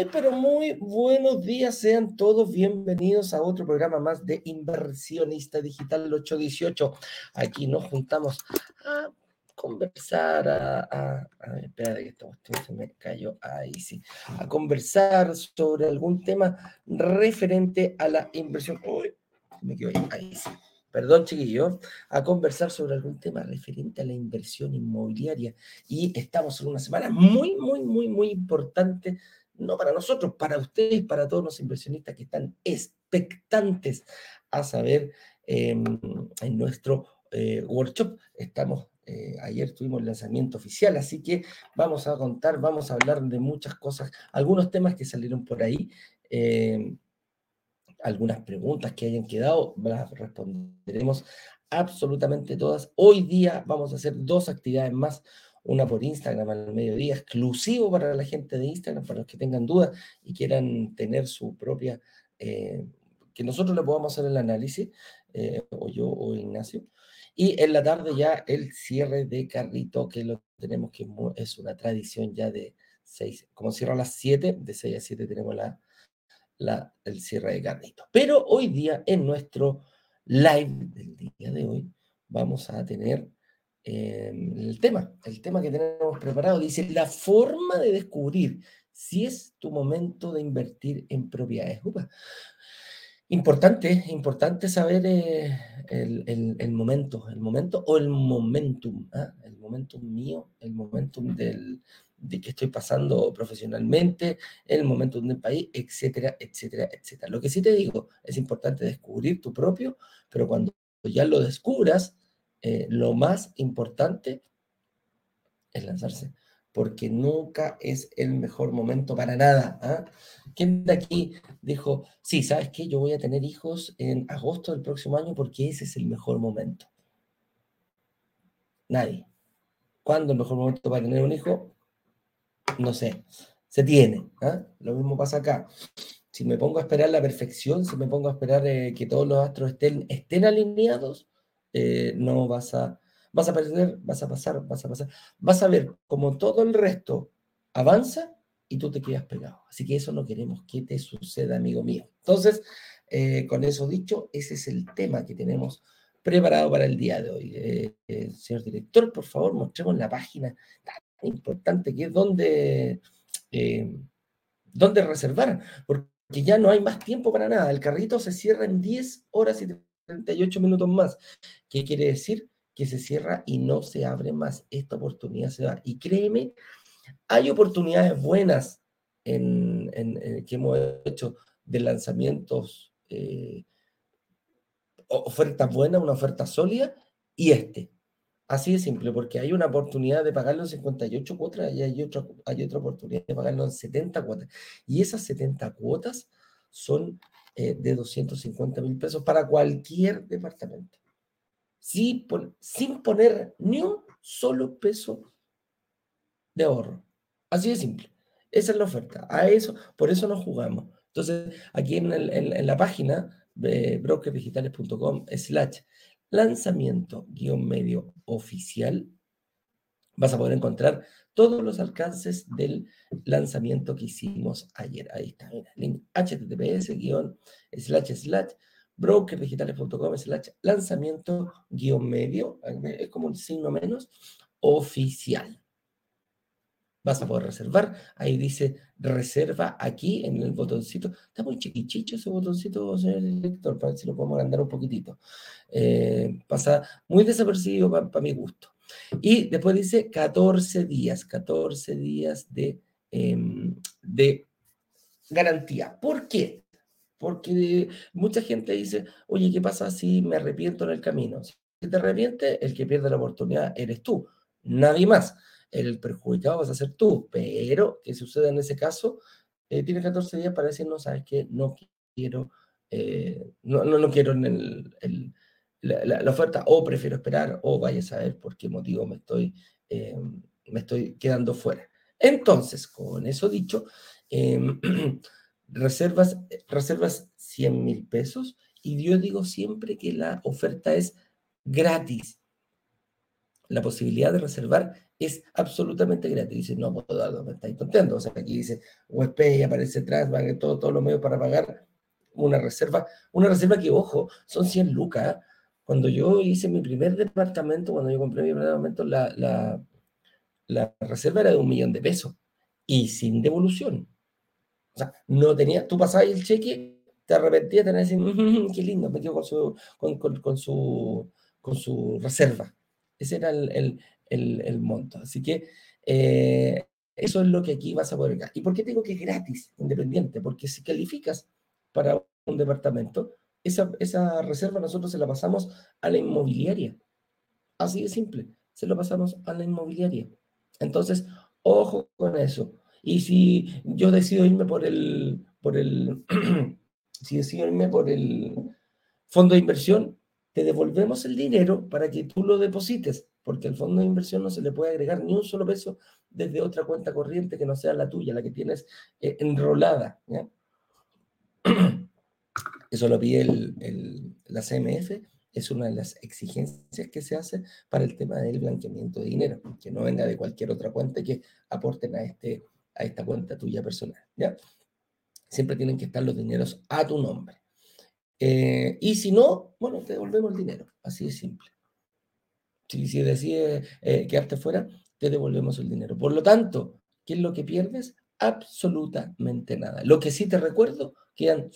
Muy, pero muy buenos días, sean todos bienvenidos a otro programa más de Inversionista Digital 818. Aquí nos juntamos a conversar, a, a, a espera que esta cuestión se me cayó, ahí sí, a conversar sobre algún tema referente a la inversión. Uy, me quedo ahí, ahí sí perdón chiquillo, a conversar sobre algún tema referente a la inversión inmobiliaria. Y estamos en una semana muy, muy, muy, muy importante, no para nosotros, para ustedes, para todos los inversionistas que están expectantes a saber em, en nuestro eh, workshop. Estamos, eh, ayer tuvimos el lanzamiento oficial, así que vamos a contar, vamos a hablar de muchas cosas, algunos temas que salieron por ahí. Em, algunas preguntas que hayan quedado, las responderemos absolutamente todas. Hoy día vamos a hacer dos actividades más, una por Instagram al mediodía, exclusivo para la gente de Instagram, para los que tengan dudas y quieran tener su propia, eh, que nosotros le podamos hacer el análisis, eh, o yo o Ignacio. Y en la tarde ya el cierre de carrito, que lo tenemos, que es una tradición ya de seis, como cierra a las 7, de 6 a 7 tenemos la, el cierre de carrito. Pero hoy día, en nuestro live del día de hoy, vamos a tener em, el tema, el tema que tenemos preparado. Dice, la forma de descubrir si es tu momento de invertir en propiedades. Importante, importante saber eh, el, momento, el momento o el momentum, ¿ah? el momentum mío, el momentum del, de que estoy pasando profesionalmente, el momento del país, etcétera, etcétera, etcétera. Lo que sí te digo, es importante descubrir tu propio, pero cuando ya lo descubras, eh, lo más importante es lanzarse, porque nunca es el mejor momento para nada. ¿ah? ¿Quién de aquí dijo, sí, sabes qué, yo voy a tener hijos en agosto del próximo año porque ese es el mejor momento? Nadie. ¿Cuándo el mejor momento para tener un hijo? no sé, se tiene. ¿ah? Lo mismo pasa acá. Si me pongo a esperar la perfección, si me pongo a esperar eh, que todos los astros estén, estén alineados, eh, no vas a, vas a perder, vas a pasar, vas a pasar. Vas a ver como todo el resto avanza y tú te quedas pegado. Así que eso no queremos que te suceda, amigo mío. Entonces, eh, con eso dicho, ese es el tema que tenemos preparado para el día de hoy. señor director, por favor, mostremos la página importante, que es donde, eh, donde reservar, porque ya no hay más tiempo para nada. El carrito se cierra en 10 horas y 38 minutos más. ¿Qué quiere decir? Que se cierra y no se abre más. Esta oportunidad se va. Y créeme, hay oportunidades buenas en, que hemos hecho de lanzamientos, eh, ofertas buenas, una oferta sólida, y este. Así de simple, porque hay una oportunidad de pagarlo en 58 cuotas y hay otra, hay otra oportunidad de pagarlo en 70 cuotas. Y esas 70 cuotas son eh, de 250 mil pesos para cualquier departamento. sin poner ni un solo peso de ahorro. Así de simple. Esa es la oferta. A eso, por eso nos jugamos. Entonces, aquí en, en la página de slash lanzamiento guion medio oficial, vas a poder encontrar todos los alcances del lanzamiento que hicimos ayer. Ahí está, mira, link https guion slash slash brokerdigitales.com slash lanzamiento guion medio, es como un signo menos, oficial vas a poder reservar. Ahí dice reserva aquí en el botoncito. Está muy chiquichicho ese botoncito, señor director, para ver si lo podemos agrandar un poquitito. Eh, pasa muy desapercibido para mi gusto. Y después dice 14 días, 14 días de, em, de garantía. ¿Por qué? Porque mucha gente dice, oye, ¿qué pasa si me arrepiento en el camino? Si te arrepientes, el que pierde la oportunidad eres tú, nadie más el perjudicado vas a ser tú, pero que suceda en ese caso, eh, tiene 14 días para decir, no, sabes que no quiero, eh, no, no, no, quiero el, el, la, oferta, o prefiero esperar, o vaya a saber por qué motivo me estoy, eh, me estoy quedando fuera. Entonces, con eso dicho, em, reservas, reservas 100 mil pesos y yo digo siempre que la oferta es gratis la posibilidad de reservar es absolutamente gratis. Dice, no puedo darlo, me estáis contando. O sea, aquí dice y aparece atrás, van todo, todos los medios para pagar una reserva. Una reserva que, ojo, son 100 lucas. Cuando yo hice mi primer departamento, cuando yo compré mi primer departamento, la, la, la reserva era de un millón de pesos y sin devolución. O sea, no tenía, tú pasabas el cheque, te arrepentías, te decir, mm, qué lindo, me quedo con su, con, con, su, con su reserva. Ese era el, el, el, monto. Así que eh, eso es lo que aquí vas a poder ganar. ¿Y por qué digo que es gratis, independiente? Porque si calificas para un departamento, esa, esa reserva nosotros se la pasamos a la inmobiliaria. Así de simple, se lo pasamos a la inmobiliaria. Entonces, ojo con eso. Y si yo decido irme por el, por el, si decido irme por el fondo de inversión, te devolvemos el dinero para que tú lo deposites, porque al fondo de inversión no se le puede agregar ni un solo peso desde otra cuenta corriente que no sea la tuya, la que tienes eh, enrolada. Eso lo pide la CMF, es una de las exigencias que se hace para el tema del blanqueamiento de dinero, que no venga de cualquier otra cuenta que aporten a este a esta cuenta tuya personal. ¿ya? Siempre tienen que estar los dineros a tu nombre. Eh, y si no, bueno, te devolvemos el dinero. Así de simple. Si, si decides eh, quedarte fuera, te devolvemos el dinero. Por lo tanto, ¿qué es lo que pierdes? Absolutamente nada. Lo que sí te recuerdo, quedan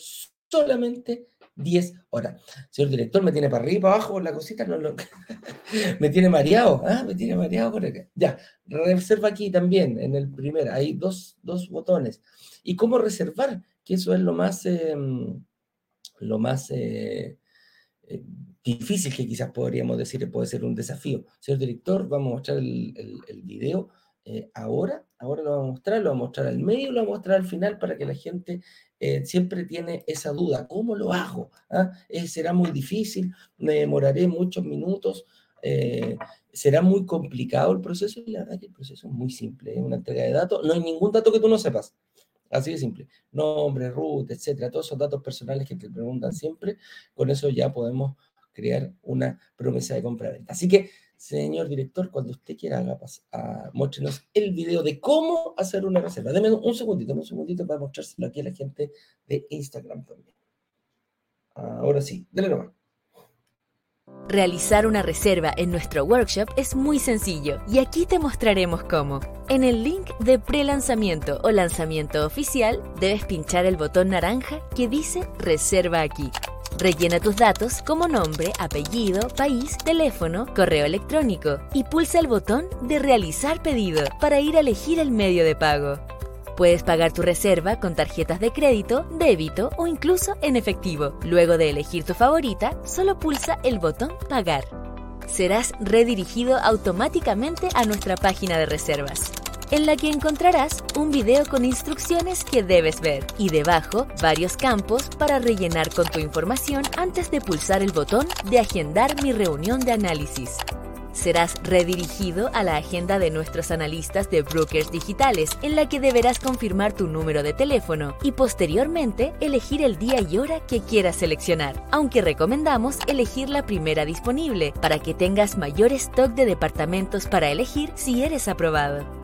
solamente 10 horas. Señor director, me tiene para arriba, para abajo, la cosita, no, lo... me tiene mareado, ¿ah? me tiene mareado por acá. Ya, reserva aquí también, en el primer, hay dos, dos botones. ¿Y cómo reservar? Que eso es lo más, em, lo más eh, eh, difícil que quizás podríamos decir, puede ser un desafío. Señor director, vamos a mostrar el, el, el video eh, ahora, ahora lo vamos a mostrar, lo vamos a mostrar al medio, lo vamos a mostrar al final para que la gente eh, siempre tiene esa duda, ¿cómo lo hago? ¿Ah? Eh, ¿Será muy difícil? ¿Me demoraré muchos minutos? ¿Será muy complicado el proceso? Y la verdad que el proceso es muy simple, es una entrega de datos, no hay ningún dato que tú no sepas. Así de simple. Nombre, root, etcétera, todos esos datos personales que te preguntan siempre, con eso ya podemos crear una promesa de compra-venta. Así que Señor director, cuando usted quiera, haga a, muéstrenos el video de cómo hacer una reserva. Deme un segundito, un segundito para mostrárselo aquí a la gente de Instagram también. Ahora sí, dale nomás. Realizar una reserva en nuestro workshop es muy sencillo y aquí te mostraremos cómo. En el link de pre-lanzamiento o lanzamiento oficial debes pinchar el botón naranja que dice Reserva aquí. Rellena tus datos como nombre, apellido, país, teléfono, correo electrónico y pulsa el botón de Realizar pedido para ir a elegir el medio de pago. Puedes pagar tu reserva con tarjetas de crédito, débito o incluso en efectivo. Luego de elegir tu favorita, solo pulsa el botón Pagar. Serás redirigido automáticamente a nuestra página de reservas en la que encontrarás un video con instrucciones que debes ver y debajo varios campos para rellenar con tu información antes de pulsar el botón de agendar mi reunión de análisis. Serás redirigido a la agenda de nuestros analistas de brokers digitales, en la que deberás confirmar tu número de teléfono y posteriormente elegir el día y hora que quieras seleccionar, aunque recomendamos elegir la primera disponible para que tengas mayor stock de departamentos para elegir si eres aprobado.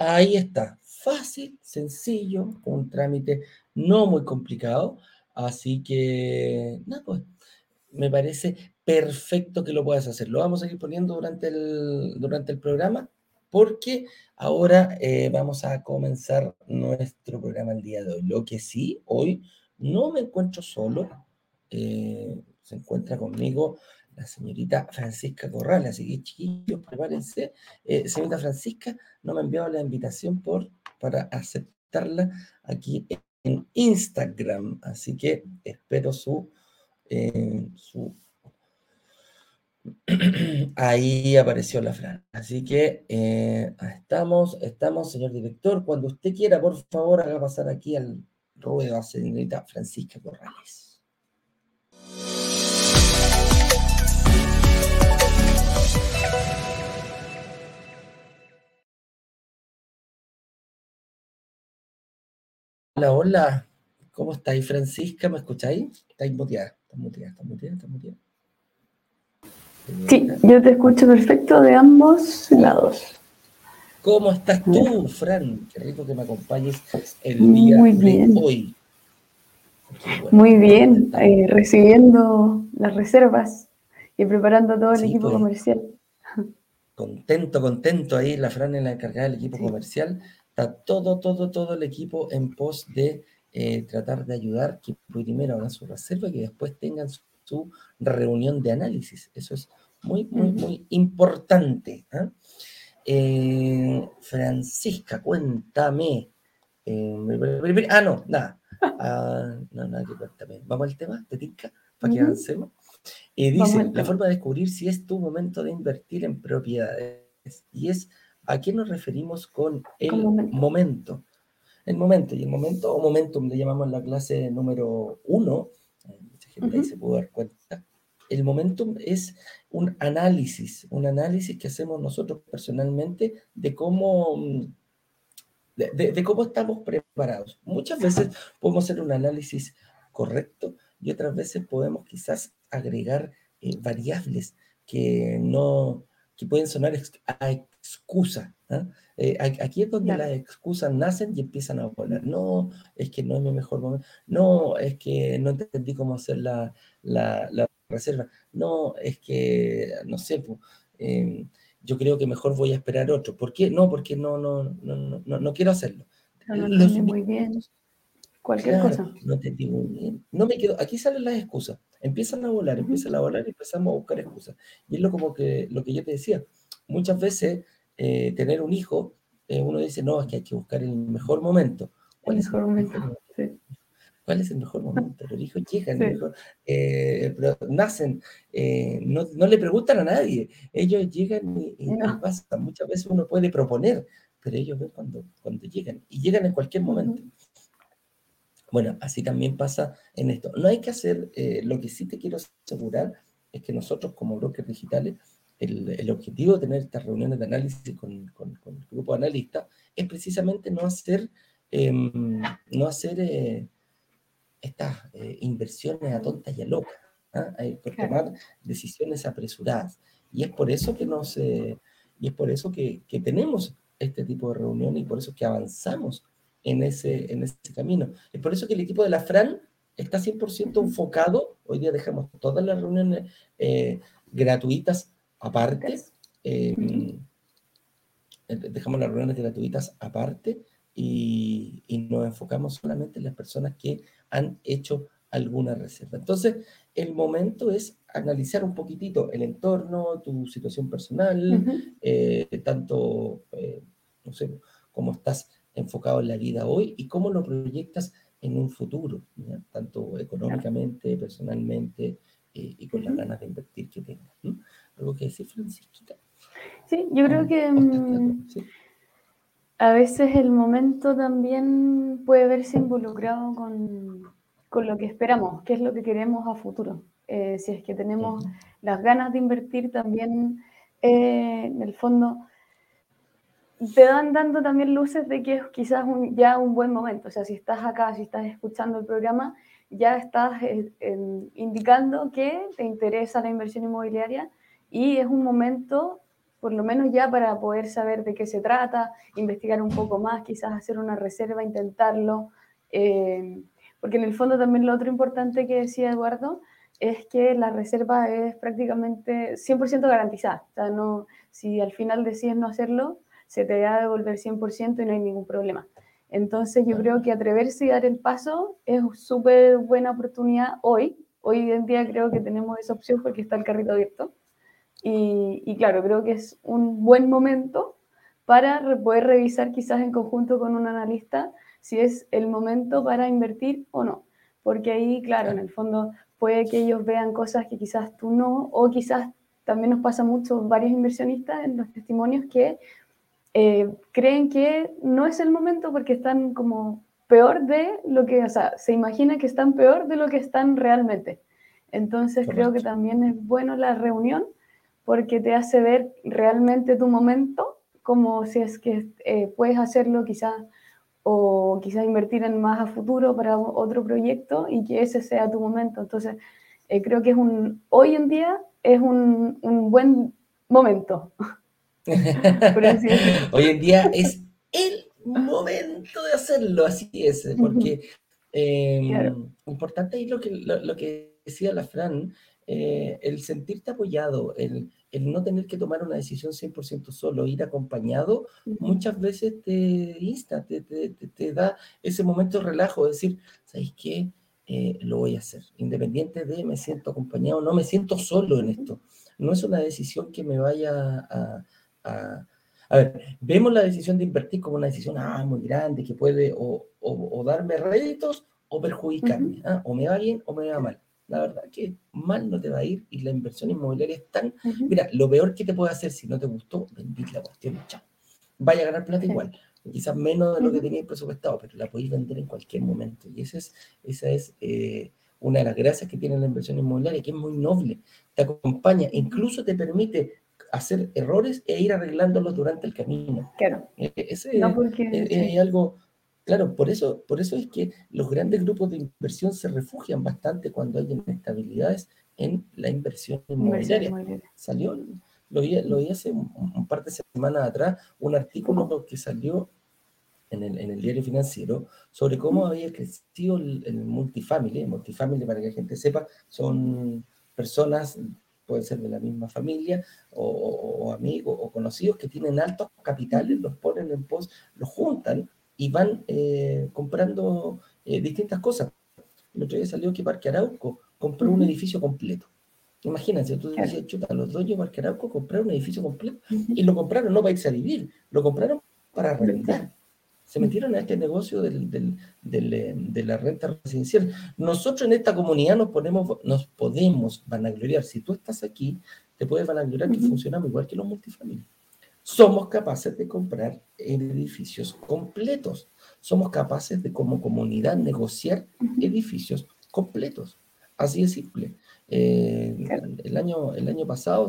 Ahí está, fácil, sencillo, un trámite no muy complicado, así que, nada, pues, me parece perfecto que lo puedas hacer. Lo vamos a ir poniendo durante el, durante el programa, porque ahora eh, vamos a comenzar nuestro programa el día de hoy. Lo que sí, hoy no me encuentro solo, eh, se encuentra conmigo la señorita Francisca Corrales. Así que, chiquillos, prepárense. Eh, señorita Francisca no me ha enviado la invitación por, para aceptarla aquí en Instagram. Así que espero su, eh, su Ahí apareció la Fran. Así que eh, estamos, estamos, señor director. Cuando usted quiera, por favor, haga pasar aquí al ruedo a señorita Francisca Corrales. Hola, hola. ¿Cómo estáis, Francisca? ¿Me escucháis? Estáis muteada, está muteada, está muteada, está muteada. Sí, yo te escucho perfecto de ambos lados. ¿Cómo estás tú, Fran? Qué rico que me acompañes el día Muy bien. de hoy. Muy bien, eh, recibiendo las reservas y preparando todo el Sí, equipo pues. comercial. Contento, contento ahí, la Fran es la encargada del equipo Sí. comercial. Está todo, todo, todo el equipo en pos de eh, tratar de ayudar que primero hagan su reserva y que después tengan su, su reunión de análisis. Eso es muy, muy, muy importante. ¿ah? Eh, Francisca, cuéntame. Eh, ah, no, nada. Ah, no, nada que cuéntame. Vamos al tema, ¿te tinca? Para que avancemos. Vamos dice, la forma de descubrir si es tu momento de invertir en propiedades. Y es, ¿a qué nos referimos con el momento. momento? El momento, y el momento, o momentum, le llamamos en la clase número uno, mucha gente ahí se pudo dar cuenta. El momentum es un análisis, un análisis que hacemos nosotros personalmente de cómo, mm, de, de- de cómo estamos preparados. Muchas veces podemos hacer un análisis correcto y otras veces podemos quizás agregar eh, variables que no que pueden sonar a excusa. ¿ah? Eh, aquí es donde Claro. las excusas nacen y empiezan a volar. No, es que no es mi mejor momento. No, es que no entendí cómo hacer la, la- la reserva. No, es que, no sé, pu, eh, yo creo que mejor voy a esperar otro. ¿Por qué? No, porque no, no, no, no, no, no quiero hacerlo. Pero no Los entendí muy bien cualquier Claro, cosa. no entendí muy bien. No me quedo. Aquí salen las excusas. Empiezan a volar, empiezan a volar y empezamos a buscar excusas. Y es lo, como que, lo que yo te decía. Muchas veces eh, tener un hijo, eh, uno dice, no, es que hay que buscar el mejor momento. El ¿Cuál es mejor momento. Sí. ¿Cuál es el mejor momento? Los hijos llegan, Sí. el mejor- eh, pero nacen, eh, no, no le preguntan a nadie, ellos llegan y, y- No. pasan. Muchas veces uno puede proponer, pero ellos ven cuando, cuando llegan y llegan en cualquier momento. Bueno, así también pasa en esto. No hay que hacer, lo que sí te quiero asegurar es que nosotros como brokers digitales, el, el objetivo de tener estas reuniones de análisis con, con- con el grupo de analistas es precisamente no hacer, em, no hacer eh, estas eh, inversiones a tontas y a locas, ¿ah? Eh, por Claro. tomar decisiones apresuradas. Y es por eso que nos, eh, y es por eso que, que tenemos este tipo de reuniones y por eso que avanzamos en ese, en ese camino. Es por eso que el equipo de la FRAN está 100% enfocado. Hoy día dejamos todas las reuniones eh, gratuitas aparte. eh, Ujú. eh, dejamos las reuniones gratuitas aparte y, y nos enfocamos solamente en las personas que han hecho alguna reserva. Entonces, el momento es analizar un poquitito el entorno, tu situación personal, eh, tanto, eh, no sé, cómo estás enfocado en la vida hoy y cómo lo proyectas en un futuro, ¿ya? tanto económicamente, personalmente eh, y con las ganas de invertir que tengas. ¿no? ¿Algo que decir, Francisquita? Sí, yo creo ¿O- que mm, Sí. a veces el momento también puede verse involucrado con, con lo que esperamos, qué es lo que queremos a futuro. Eh, si es que tenemos Ujú. las ganas de invertir también, eh, en el fondo, te dan dando también luces de que es quizás un- ya un buen momento. O sea, si estás acá, si estás escuchando el programa, ya estás eh, indicando que te interesa la inversión inmobiliaria y es un momento, por lo menos ya para poder saber de qué se trata, investigar un poco más, quizás hacer una reserva, intentarlo. eh, porque en el fondo también lo otro importante que decía Eduardo es que la reserva es prácticamente 100% garantizada. O sea, no, si al final decides no hacerlo, se te va a devolver 100% y no hay ningún problema. Entonces yo creo que atreverse y dar el paso es súper buena oportunidad hoy. Hoy en día creo que tenemos esa opción porque está el carrito abierto. Y, y claro, creo que es un buen momento para poder revisar quizás en conjunto con un analista si es el momento para invertir o no. Porque ahí, claro, en el fondo puede que ellos vean cosas que quizás tú no, o quizás también nos pasa mucho, varios inversionistas en los testimonios que eh, creen que no es el momento porque están como peor de lo que, o sea, se imagina que están peor de lo que están realmente. Entonces creo que también es bueno la reunión porque te hace ver realmente tu momento, como si es que eh, puedes hacerlo quizás o quizás invertir en más a futuro para otro proyecto y que ese sea tu momento. Entonces, eh, creo que es un, hoy en día es un, un buen momento. hoy en día es el momento de hacerlo, así es, porque eh, importante es lo que, lo, que decía la Fran, eh, el sentirte apoyado, el, el, no tener que tomar una decisión 100% solo, ir acompañado, muchas veces te insta, te, te, te, da ese momento de relajo, decir, ¿sabes qué? Eh, lo voy a hacer, independiente de me siento acompañado, no me siento solo en esto. No es una decisión que me vaya a, a a ver, vemos la decisión de invertir como una decisión ah, muy grande que puede o, o, darme réditos o perjudicarme, ¿ah? o me va bien o me va mal. La verdad que mal no te va a ir y la inversión inmobiliaria es tan... Mira, lo peor que te puede hacer si no te gustó, vendís la cuestión chao. Vaya a ganar plata igual, quizás menos de lo que tenías presupuestado, pero la podéis vender en cualquier momento. Y esa es, esa es eh, una de las gracias que tiene la inversión inmobiliaria, que es muy noble, te acompaña, incluso te permite hacer errores e ir arreglándolos durante el camino. Claro. E, e, ese no porque, es, algo, claro, por eso, por eso es que los grandes grupos de inversión se refugian bastante cuando hay inestabilidades en la inversión inmobiliaria. Salió, lo vi, lo hace un, par de semanas atrás, un artículo que salió en el, en el, diario financiero sobre cómo había crecido el, el multifamily. Multifamily, para que la gente sepa, son personas pueden ser de la misma familia o, amigos o conocidos que tienen altos capitales, los ponen en pos, los juntan y van eh, comprando eh, distintas cosas. El otro día salió que Parque Arauco compró un edificio completo. Imagínense, tú dices, chuta, los dueños de Parque Arauco compraron un edificio completo y lo compraron no para irse a vivir, lo compraron para rentar se metieron a este negocio del, del, eh, de la renta residencial. Nosotros en esta comunidad nos, ponemos, nos podemos vanagloriar. Si tú estás aquí, te puedes vanagloriar que funcionamos igual que los multifamilias. Somos capaces de comprar edificios completos. Somos capaces de como comunidad negociar edificios completos. Así de simple. Eh, el, año, el año pasado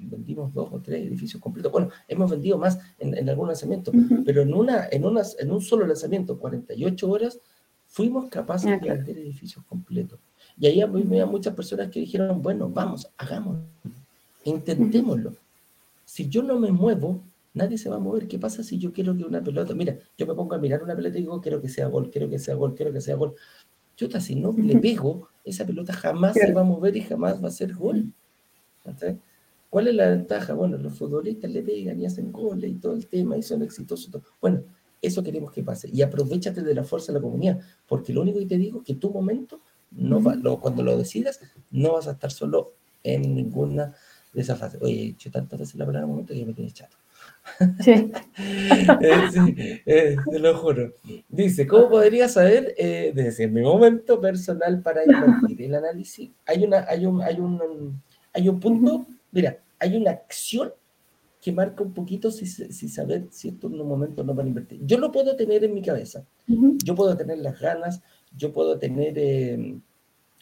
vendimos dos o tres edificios completos. Bueno, hemos vendido más en, en algún lanzamiento, pero en, una, en, unas, en un solo lanzamiento, 48 horas, fuimos capaces de vender edificios completos. Y ahí había muchas personas que dijeron, bueno, vamos, hagámoslo, intentémoslo. Si yo no me muevo, nadie se va a mover. ¿Qué pasa si yo quiero que una pelota, mira, yo me pongo a mirar una pelota y digo, quiero que sea gol, quiero que sea gol, quiero que sea gol. Yo si no le pego, esa pelota jamás se va a mover y jamás va a ser gol. ¿Cuál es la ventaja? Bueno, los futbolistas le pegan y hacen goles y todo el tema y son exitosos. Bueno, eso queremos que pase. Y aprovechate de la fuerza de la comunidad, porque lo único que te digo es que tu momento, no va, cuando lo decidas, no vas a estar solo en ninguna de esas fases. Oye, he dicho tantas veces la palabra momento que ya me tienes chato. Sí. Eh, eh, te lo juro. Dice, ¿cómo podría saber? Eh, desde mi momento personal para invertir. El análisis, hay, una, hay, un, hay, un, hay un punto, mira, hay una acción que marca un poquito si, si saber si esto es un momento no para invertir. Yo lo puedo tener en mi cabeza. Yo puedo tener las ganas, yo puedo tener...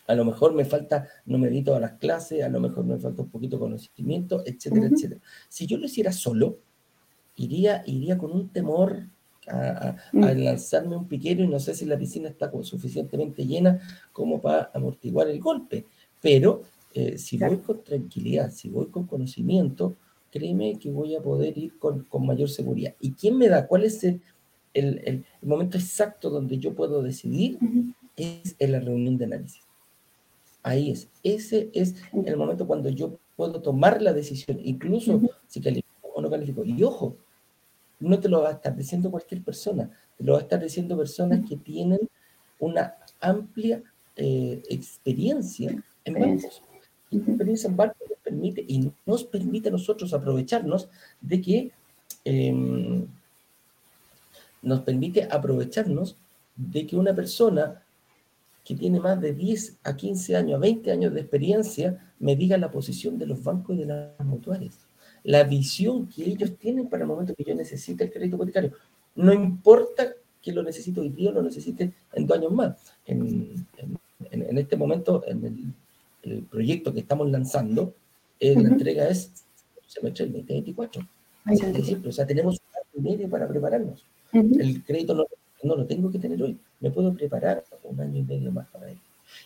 a lo mejor me falta, no me di todas las clases, a lo mejor me falta un poquito de conocimiento, etcétera, etcétera. Si yo lo hiciera solo, iría, iría con un temor a, mm. lanzarme un piquero y no sé si la piscina está suficientemente llena como para amortiguar el golpe. Pero eh, si voy con tranquilidad, si voy con conocimiento, créeme que voy a poder ir con, mayor seguridad. ¿Y quién me da? ¿Cuál es el, momento exacto donde yo puedo decidir? Es en la reunión de análisis. Ahí es. Ese es el momento cuando yo puedo tomar la decisión, incluso si califico o no califico. Y ojo, no te lo va a estar diciendo cualquier persona, te lo va a estar diciendo personas que tienen una amplia eh, experiencia en bancos. Y la experiencia en bancos nos permite, y nos permite a nosotros aprovecharnos de que em, nos permite aprovecharnos de que una persona que tiene más de 10 a 15 años, a 20 años de experiencia, me diga la posición de los bancos y de las mutuales. La visión que ellos tienen para el momento que yo necesite el crédito hipotecario. No importa que lo necesite hoy día o lo necesite en dos años más. En, este momento, en el, proyecto que estamos lanzando, eh, la entrega es semestre del 2024. o sea, tenemos un año y medio para prepararnos. El crédito no, no, lo tengo que tener hoy, me puedo preparar un año y medio más para ello.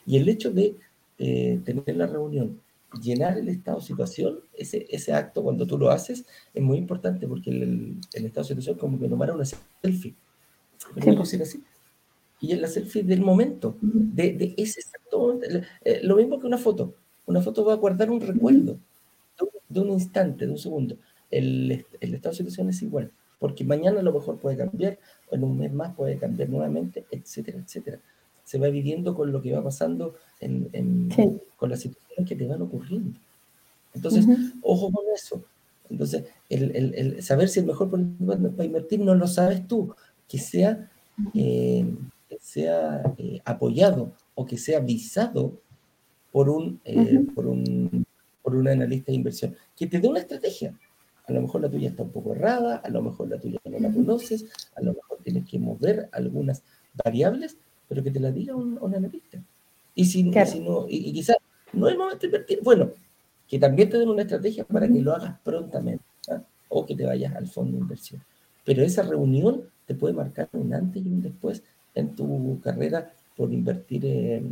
Y el hecho de eh, tener la reunión, llenar el estado de situación, ese, ese acto cuando tú lo haces es muy importante porque el, el estado de situación es como que tomara una selfie. Pues. así. Y es la selfie del momento, de, de ese exacto eh, lo mismo que una foto. Una foto va a guardar un recuerdo de un instante, de un segundo. El, el estado de situación es igual, porque mañana a lo mejor puede cambiar, o en un mes más puede cambiar nuevamente, etcétera, etcétera. Se va viviendo con lo que va pasando, en, en con las situaciones que te van ocurriendo. Entonces, ojo con eso. Entonces, el, el, el, saber si el mejor para invertir no lo sabes tú, que sea, eh, sea eh, apoyado o que sea visado por un, eh, por un por un analista de inversión, que te dé una estrategia. A lo mejor la tuya está un poco errada, a lo mejor la tuya no la conoces, a lo mejor tienes que mover algunas variables, pero que te la diga un, analista. Y si, no, y, quizás no es momento de invertir, bueno, que también te den una estrategia para que lo hagas prontamente, ¿ah? o que te vayas al fondo de inversión. Pero esa reunión te puede marcar un antes y un después en tu carrera por invertir,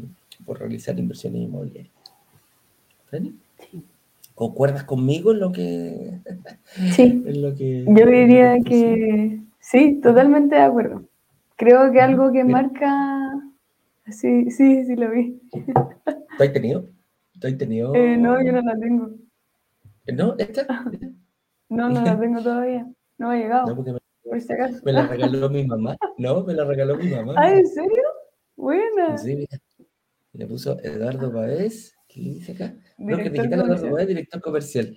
por realizar inversiones inmobiliarias. ¿Vale? ¿Concuerdas conmigo en lo que... Sí, lo que, yo diría que sí, totalmente de acuerdo. Creo que algo que marca... Sí, sí, sí lo vi. ¿Tú has tenido? ¿Tú has tenido? Eh, no, yo no la tengo. ¿No? ¿Esta? No, no la tengo todavía. No ha llegado. No, porque me, por si acaso. me la regaló mi mamá. No, me la regaló mi mamá. ¿Ah, en serio? Buena. Sí, mira. Le puso Eduardo Páez ¿Qué dice acá? Bloque digital de director comercial.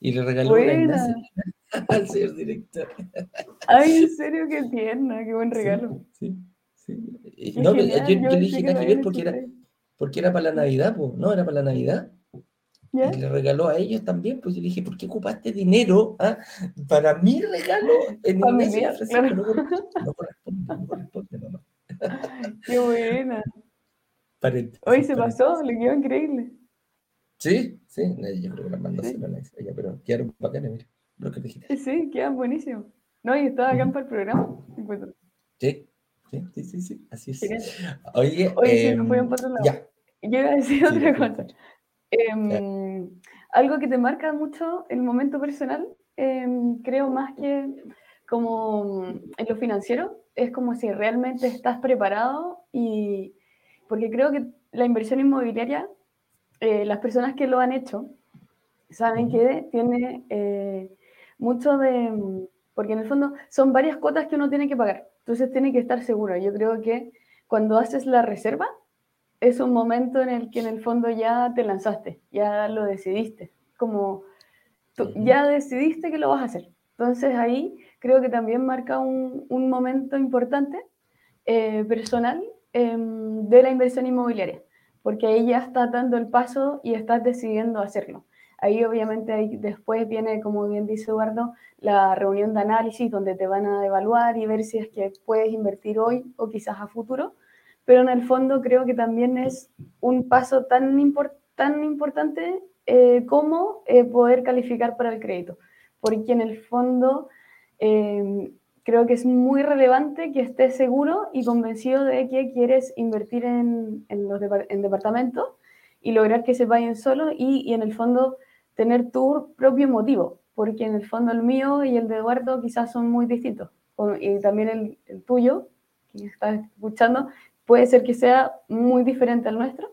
Y le regaló una al señor director. Ay, en serio, qué tierna, qué buen regalo. Sí, sí. No, yo, yo, le dije nada que ver porque era, porque era para la Navidad, pues, ¿no? Era para la Navidad. Y le regaló a ellos también, pues yo le dije, ¿por qué ocupaste dinero ah, para mi regalo en mes? Claro. No, no corresponde, no corresponde, mamá. Qué buena. Hoy se pasó, le quedó increíble. Sí, sí, yo creo que las mandó sí. a ella, pero quedaron bacanas, mira, lo que dijiste. Sí, quedan buenísimos. No, y estaba acá para el programa. Sí, sí, sí, sí, sí, así es. Oye, Oye, eh, sí, fue un otro lado. Ya. Yo iba a decir otra cosa. Eh, algo que te marca mucho el momento personal, eh, creo más que como en lo financiero, es como si realmente estás preparado y porque creo que la inversión inmobiliaria, eh, las personas que lo han hecho, saben que tiene eh, mucho de, porque en el fondo son varias cuotas que uno tiene que pagar, entonces tiene que estar seguro. Yo creo que cuando haces la reserva, es un momento en el que en el fondo ya te lanzaste, ya lo decidiste, como tú ya decidiste que lo vas a hacer. Entonces ahí creo que también marca un, un momento importante eh, personal Em, de la inversión inmobiliaria, porque ahí ya estás dando el paso y estás decidiendo hacerlo. Ahí obviamente después viene, como bien dice Eduardo, la reunión de análisis donde te van a evaluar y ver si es que puedes invertir hoy o quizás a futuro, pero en el fondo creo que también es un paso tan, tan importante eh, como eh, poder calificar para el crédito, porque en el fondo em, creo que es muy relevante que estés seguro y convencido de que quieres invertir en, en los en departamentos y lograr que se vayan solos y, y, en el fondo tener tu propio motivo, porque en el fondo el mío y el de Eduardo quizás son muy distintos, y también el, el tuyo, que estás escuchando, puede ser que sea muy diferente al nuestro,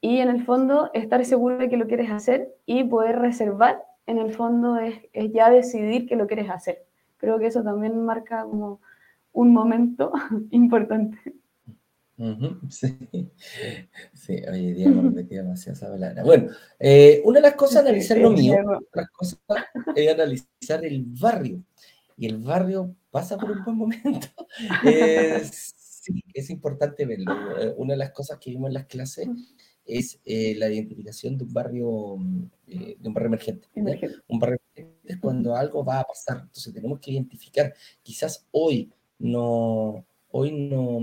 y en el fondo estar seguro de que lo quieres hacer y poder reservar, en el fondo es, es ya decidir que lo quieres hacer creo que eso también marca como un momento importante. sí. sí, día me metí demasiado esa palabra. Bueno, eh, una de las cosas es analizar lo mío, otra cosa es analizar el barrio. Y el barrio pasa por un buen momento. sí, es importante verlo. Eh, una de las cosas que vimos en las clases es eh, la identificación de un barrio, de un barrio emergente. Un barrio emergente es cuando algo va a pasar. Entonces tenemos que identificar. Quizás hoy no, hoy no,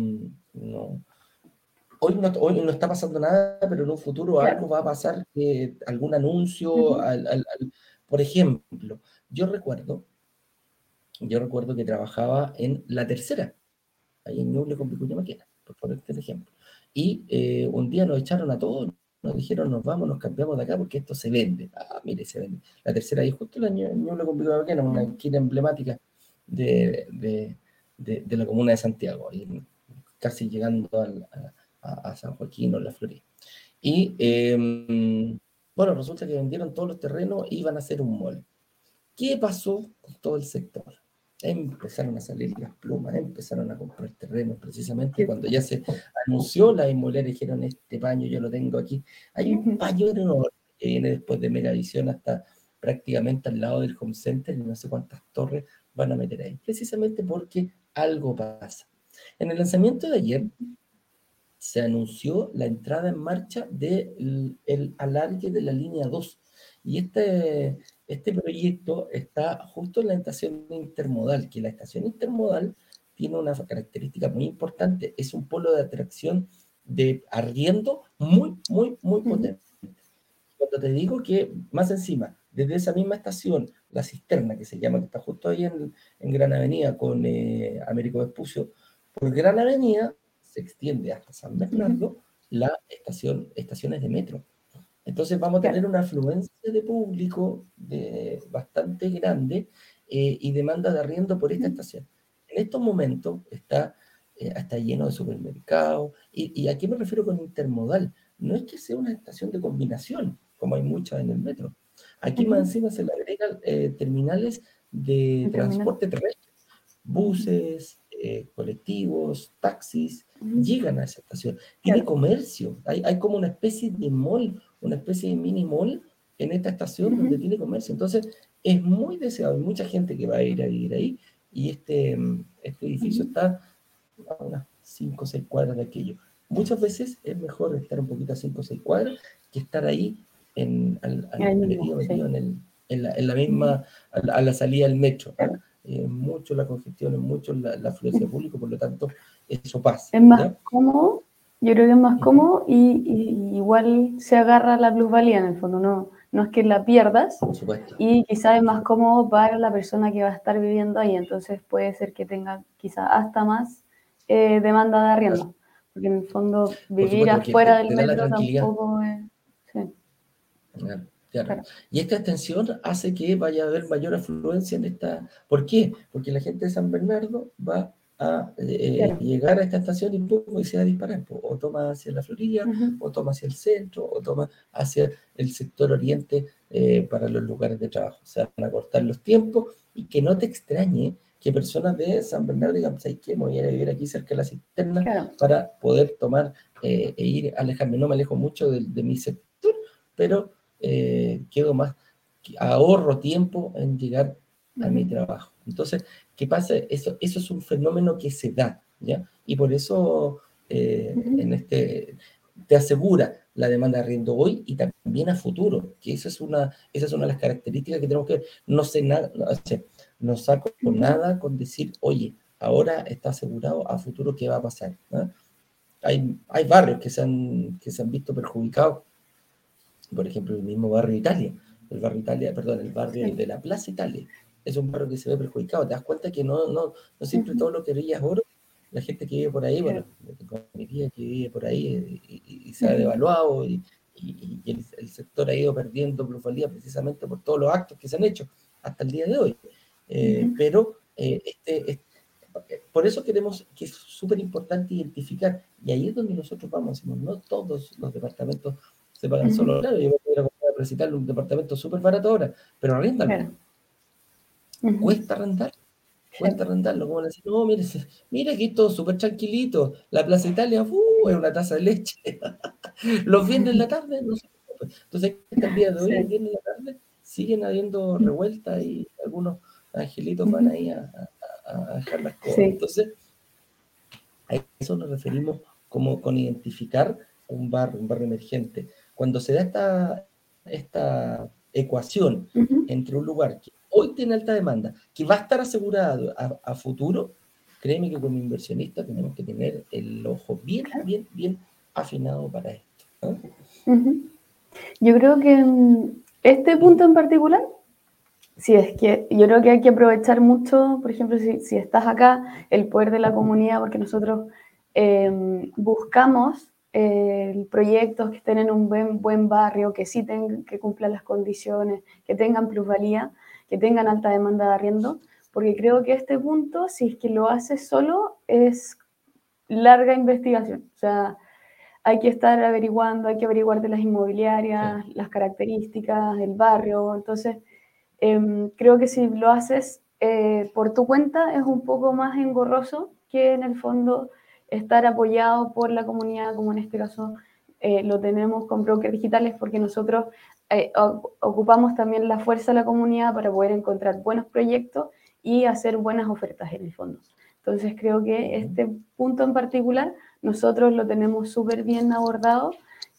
no hoy no, hoy no está pasando nada, pero en un futuro algo va a pasar, algún anuncio, por ejemplo, yo recuerdo, yo recuerdo que trabajaba en La Tercera, ahí en Ñuble con Vicuña Maquena, por ponerte el ejemplo. Y eh, un día nos echaron a todos, nos dijeron, nos vamos, nos cambiamos de acá porque esto se vende. Ah, mire, se vende. La Tercera, ahí justo la Ñuble con Vicuña Maquena, una esquina emblemática de, la comuna de Santiago, casi llegando al, a, a, San Joaquín o La Florida. Y em, bueno, resulta que vendieron todos los terrenos y iban a hacer un mall. ¿Qué pasó con todo el sector? Empezaron a salir las plumas, empezaron a comprar terrenos, precisamente cuando ya se anunció la inmobiliaria, dijeron, este paño yo lo tengo aquí. Hay un paño enorme que viene después de Megavisión hasta prácticamente al lado del Home Center y no sé cuántas torres van a meter ahí, precisamente porque algo pasa. En el lanzamiento de ayer, se anunció la entrada en marcha del el alargue de la línea 2. Y este, este proyecto está justo en la estación intermodal, que la estación intermodal tiene una característica muy importante, es un polo de atracción de arriendo muy, muy, muy potente. Cuando te digo que más encima, desde esa misma estación, la cisterna que se llama, que está justo ahí en, en Gran Avenida con eh, Américo Vespucio, por Gran Avenida se extiende hasta San Bernardo la estación, estaciones de metro. Entonces vamos a tener una afluencia de público de, bastante grande eh, y demanda de arriendo por esta estación. En estos momentos está, eh, está lleno de supermercados. Y, y a qué me refiero con intermodal? No es que sea una estación de combinación, como hay muchas en el metro. Aquí más encima se le agregan eh, terminales de transporte terrestre, buses, eh, colectivos, taxis, llegan a esa estación. Tiene comercio, hay, hay, como una especie de mall, una especie de mini mall en esta estación donde tiene comercio. Entonces, es muy deseado, hay mucha gente que va a ir a vivir ahí y este, este edificio está a unas 5 o 6 cuadras de aquello. Muchas veces es mejor estar un poquito a 5 o 6 cuadras que estar ahí en, al, en, la, en, la, misma, a la, salida del metro. Eh, mucho la congestión, es mucho la, la afluencia pública, por lo tanto, eso pasa. Es más cómodo, yo creo que es más cómodo y, igual se agarra la plusvalía en el fondo, no, no es que la pierdas. Por supuesto. Y quizás es más cómodo para la persona que va a estar viviendo ahí, entonces puede ser que tenga quizás hasta más eh, demanda de arriendo. Porque en el fondo vivir afuera del metro tampoco es... Sí. Y esta extensión hace que vaya a haber mayor afluencia en esta. ¿Por qué? Porque la gente de San Bernardo va a eh, llegar a esta estación y, pum, se va a disparar. O toma hacia la Florida, o toma hacia el centro, o toma hacia el sector oriente eh, para los lugares de trabajo. O sea, van a cortar los tiempos y que no te extrañe que personas de San Bernardo digan, pues, ¿qué? Me voy a vivir aquí cerca de la cisterna para poder tomar eh, e ir, alejarme. No me alejo mucho de, de mi sector, pero quedo más, ahorro tiempo en llegar a mi trabajo. Entonces, ¿qué pasa? Eso, eso es un fenómeno que se da, ¿ya? Y por eso eh, en este, te asegura la demanda de arriendo hoy y también a futuro, que esa es una, esa es una de las características que tenemos que ver. No sé nada, no, no saco nada con decir, oye, ahora está asegurado a futuro qué va a pasar. Hay, hay barrios que se, han, que se han visto perjudicados por ejemplo, el mismo barrio Italia, el barrio Italia, perdón, el barrio de la Plaza Italia, es un barrio que se ve perjudicado. Te das cuenta que no, no, no siempre todo lo que brilla es oro. La gente que vive por ahí, bueno, mi tía que vive por ahí y, se ha devaluado y, el, sector ha ido perdiendo plusvalía precisamente por todos los actos que se han hecho hasta el día de hoy. Eh, pero eh, este, este, por eso queremos que es súper importante identificar, y ahí es donde nosotros vamos, decimos, no todos los departamentos se pagan solo. Claro, yo voy a comprar a un departamento súper barato ahora, pero Cuesta rentar. Cuesta rentarlo. Como decir, no, mire, mire aquí todo súper tranquilito. La Plaza Italia, uh, es una taza de leche. Los viernes en la tarde, no sé. Entonces, hasta el día de hoy, viernes en la tarde, siguen habiendo revueltas y algunos angelitos van ahí a, dejar las cosas. Entonces, A eso nos referimos como con identificar un barrio, un barrio emergente. Cuando se da esta, esta ecuación entre un lugar que hoy tiene alta demanda, que va a estar asegurado a, futuro, créeme que como inversionista tenemos que tener el ojo bien, bien, bien afinado para esto. Yo creo que este punto en particular, si es que yo creo que hay que aprovechar mucho, por ejemplo, si, si estás acá, el poder de la comunidad, porque nosotros em, buscamos eh, proyectos que estén en un buen, buen barrio, que sí tengan, que cumplan las condiciones, que tengan plusvalía, que tengan alta demanda de arriendo, porque creo que este punto, si es que lo haces solo, es larga investigación. O sea, hay que estar averiguando, hay que averiguar de las inmobiliarias, las características del barrio. Entonces, em, creo que si lo haces eh, por tu cuenta es un poco más engorroso que en el fondo estar apoyado por la comunidad, como en este caso eh, lo tenemos con brokers digitales, porque nosotros eh, ocupamos también la fuerza de la comunidad para poder encontrar buenos proyectos y hacer buenas ofertas en el fondo. Entonces creo que este punto en particular nosotros lo tenemos súper bien abordado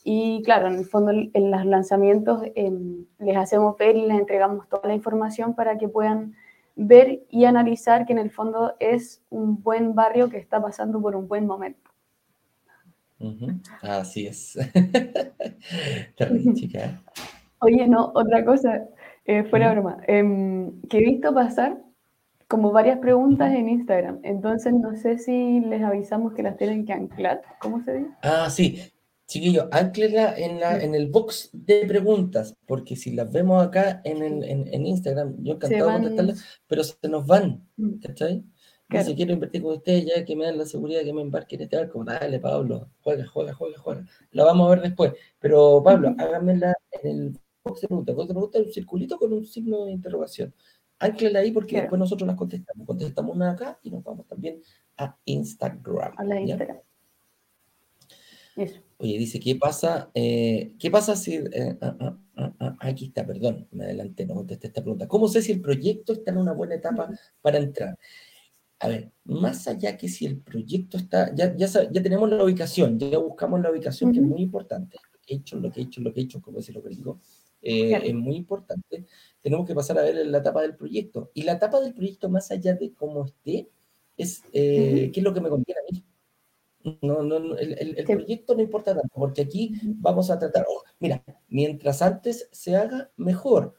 y claro, en el fondo en los lanzamientos em, les hacemos ver y les entregamos toda la información para que puedan ver y analizar que en el fondo es un buen barrio que está pasando por un buen momento. Así es. chica. Oye, no, otra cosa, eh, fuera broma, em, que he visto pasar como varias preguntas en Instagram, entonces no sé si les avisamos que las tienen que anclar, ¿cómo se dice? Ah, sí, Chiquillo, anclela en, la, en el box de preguntas, porque si las vemos acá en, el, en, Instagram, yo encantado de contestarlas, pero se nos van, mm. ¿cachai? Claro. Si quiero invertir con ustedes, ya que me dan la seguridad que me embarque en este barco, dale, Pablo, juega, juega, juega, juega. La vamos a ver después. Pero, Pablo, háganmela en el box de preguntas. Cuando pregunta, un circulito con un signo de interrogación. Anclela ahí porque después nosotros las contestamos. Contestamos una acá y nos vamos también a Instagram. A la Instagram. Oye, dice, ¿qué pasa? Eh, ¿Qué pasa si... Eh, ah, ah, ah, aquí está, perdón, me adelanté, no contesté esta pregunta. ¿Cómo sé si el proyecto está en una buena etapa para entrar? A ver, más allá que si el proyecto está, ya, ya, ya tenemos la ubicación, ya buscamos la ubicación, que es muy importante. Lo que he hecho, lo que he hecho, lo que he hecho, como decir lo que digo, eh, es muy importante. Tenemos que pasar a ver la etapa del proyecto. Y la etapa del proyecto, más allá de cómo esté, es qué es lo que me conviene a mí. No, no, el, el, proyecto no importa tanto, porque aquí vamos a tratar, oh, mira, mientras antes se haga, mejor.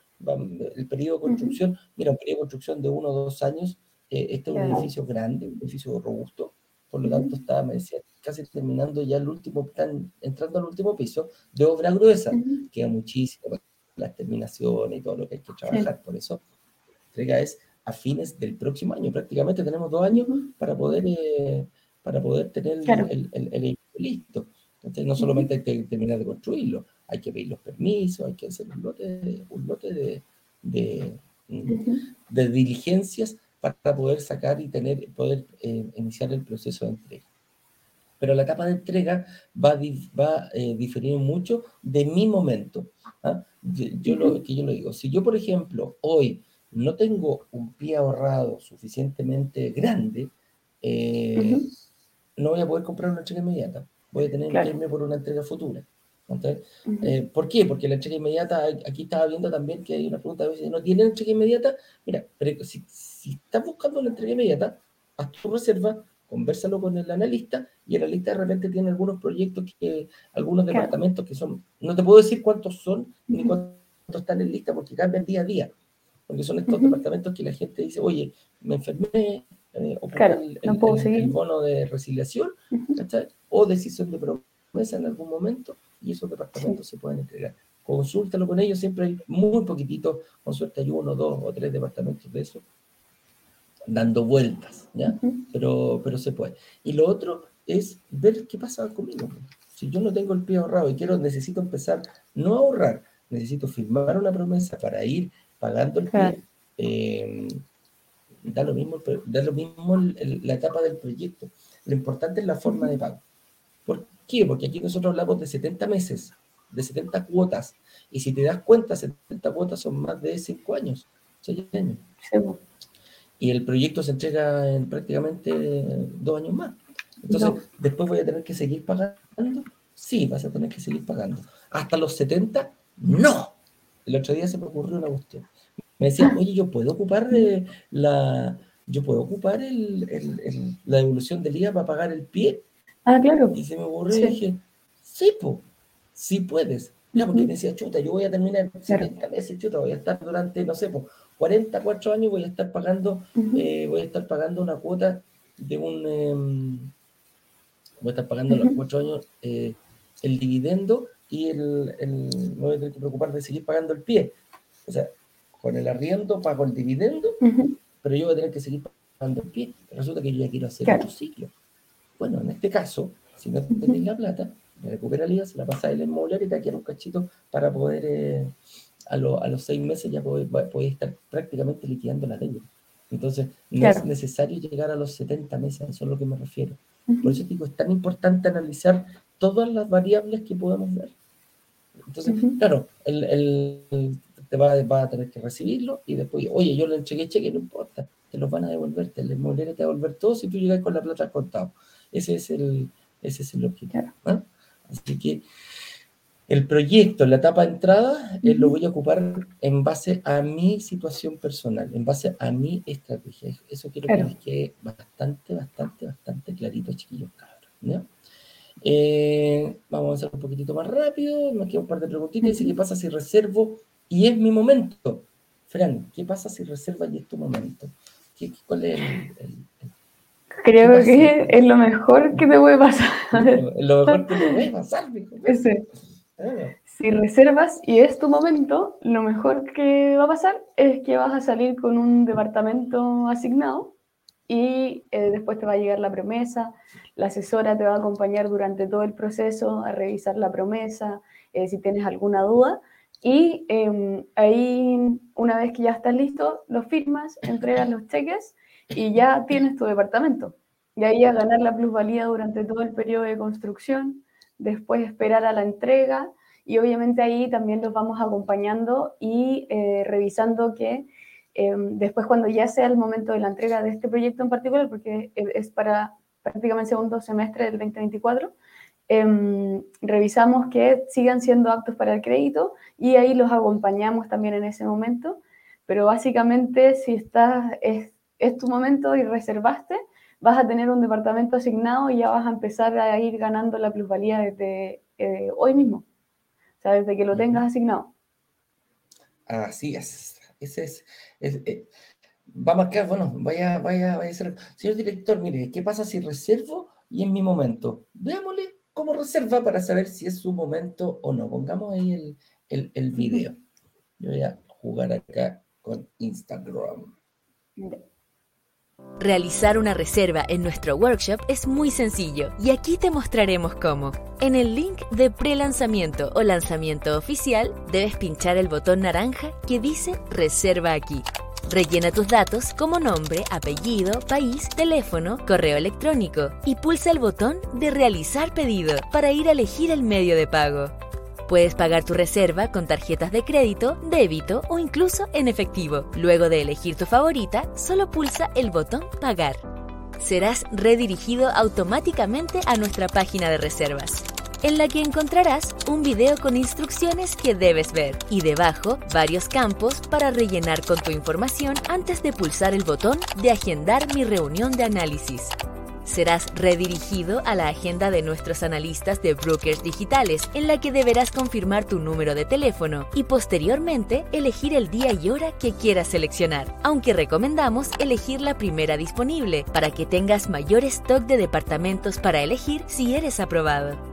El periodo de construcción, mira, un periodo de construcción de uno o dos años, eh, este es un edificio grande, un edificio robusto, por lo tanto está, me decía, casi terminando ya el último plan, entrando al último piso de obra gruesa, queda muchísimo, las terminaciones y todo lo que hay que trabajar, por eso la entrega es a fines del próximo año, prácticamente tenemos dos años para poder... Eh, para poder tener el, el, listo. Entonces, no solamente hay que terminar de construirlo, hay que pedir los permisos, hay que hacer un lote, un lote de, de, de diligencias para poder sacar y tener, poder eh, iniciar el proceso de entrega. Pero la etapa de entrega va, va a eh, diferir mucho de mi momento. ¿ah? Yo, lo, que yo lo digo, si yo, por ejemplo, hoy no tengo un pie ahorrado suficientemente grande, eh, no voy a poder comprar una entrega inmediata. Voy a tener que irme por una entrega futura. Eh, ¿Por qué? Porque la entrega inmediata, aquí estaba viendo también que hay una pregunta a veces, ¿no tienen entrega inmediata? Mira, pero si, si estás buscando la entrega inmediata, haz tu reserva, conversalo con el analista y el analista de repente tiene algunos proyectos, que, algunos departamentos que son, no te puedo decir cuántos son ni cuántos están en lista porque cambian día a día, porque son estos departamentos que la gente dice, oye, me enfermé, eh, o el, bono de resiliación, o decisión de promesa en algún momento, y esos departamentos se pueden entregar. Consúltalo con ellos, siempre hay muy poquititos, con suerte hay uno, dos o tres departamentos de eso, dando vueltas, ¿ya? pero, pero se puede. Y lo otro es ver qué pasa conmigo. Si yo no tengo el pie ahorrado y quiero, necesito empezar, no a ahorrar, necesito firmar una promesa para ir pagando el pie. Eh, da lo mismo, da lo mismo la etapa del proyecto. Lo importante es la forma de pago. ¿Por qué? Porque aquí nosotros hablamos de 70 meses, de 70 cuotas. Y si te das cuenta, 70 cuotas son más de 5 años, 6 años. Y el proyecto se entrega en prácticamente dos años más. Entonces, después voy a tener que seguir pagando. Sí, vas a tener que seguir pagando. Hasta los 70, no. El otro día se me ocurrió una cuestión. Me decían, oye, yo puedo ocupar eh, la, yo puedo ocupar el, la devolución del IVA para pagar el pie. Ah, claro. Y se me ocurrió y dije, sí, pues, sí puedes. Ya, porque decía, chuta, yo voy a terminar 70 meses, chuta, voy a estar durante, no sé, pues, 44 años voy a estar pagando, eh, voy a estar pagando una cuota de un, em, voy a estar pagando los 4 años eh, el dividendo y el, el, no voy a tener que preocupar de seguir pagando el pie. O sea, con el arriendo pago el dividendo, pero yo voy a tener que seguir pagando el pie. Resulta que yo ya quiero hacer otro ciclo. Bueno, en este caso, si no tenéis la plata, me recupera el IVA, se la pasa el inmobiliario y te queda un cachito para poder, a, a, los seis meses ya poder, estar prácticamente liquidando la deuda. Entonces, no es necesario llegar a los 70 meses, eso es a lo que me refiero. Por eso digo, es tan importante analizar todas las variables que podemos ver. Entonces, claro, el, el, te va, va, a tener que recibirlo y después, oye, yo le entregué cheque, no importa, te los van a devolver, te, el inmobiliario te va a devolver todo si tú llegas con la plata al contado. Ese es el, ese es el objetivo. ¿ah? Así que el proyecto, la etapa de entrada, eh, lo voy a ocupar en base a mi situación personal, en base a mi estrategia. Eso quiero que les quede bastante, bastante, bastante clarito, chiquillos, cabros. Eh, vamos a hacer un poquitito más rápido. Me queda un par de preguntitas. ¿qué pasa si reservo y es mi momento? Fran, ¿qué pasa si reserva y es tu momento? ¿Qué, ¿Cuál es el, Creo que es lo mejor que te puede pasar. Lo mejor que te puede pasar, Ese. Si reservas y es tu momento, lo mejor que va a pasar es que vas a salir con un departamento asignado y eh, después te va a llegar la promesa, la asesora te va a acompañar durante todo el proceso a revisar la promesa, eh, si tienes alguna duda. Y em, ahí, una vez que ya estás listo, lo firmas, entregas los cheques y ya tienes tu departamento. Y ahí a ganar la plusvalía durante todo el periodo de construcción, después esperar a la entrega y obviamente ahí también los vamos acompañando y eh, revisando que em, después cuando ya sea el momento de la entrega de este proyecto en particular, porque es para prácticamente segundo semestre del 2024, em, revisamos que sigan siendo aptos para el crédito y ahí los acompañamos también en ese momento. Pero básicamente si estás, es, es tu momento y reservaste, vas a tener un departamento asignado y ya vas a empezar a ir ganando la plusvalía desde eh, hoy mismo. O sea, desde que lo tengas asignado. Así es. Ese es, eh, va a marcar, bueno, vaya, vaya, vaya a ser. Señor director, mire, ¿qué pasa si reservo y en mi momento? Veámosle cómo reserva para saber si es su momento o no. Pongamos ahí el, el, el video. Yo voy a jugar acá con Instagram. Realizar una reserva en nuestro workshop es muy sencillo y aquí te mostraremos cómo. En el link de pre-lanzamiento o lanzamiento oficial debes pinchar el botón naranja que dice Reserva aquí. Rellena tus datos como nombre, apellido, país, teléfono, correo electrónico y pulsa el botón de Realizar pedido para ir a elegir el medio de pago. Puedes pagar tu reserva con tarjetas de crédito, débito o incluso en efectivo. Luego de elegir tu favorita, solo pulsa el botón Pagar. Serás redirigido automáticamente a nuestra página de reservas, en la que encontrarás un video con instrucciones que debes ver y debajo varios campos para rellenar con tu información antes de pulsar el botón de Agendar mi reunión de análisis. Serás redirigido a la agenda de nuestros analistas de brokers digitales, en la que deberás confirmar tu número de teléfono y posteriormente elegir el día y hora que quieras seleccionar, aunque recomendamos elegir la primera disponible para que tengas mayor stock de departamentos para elegir si eres aprobado.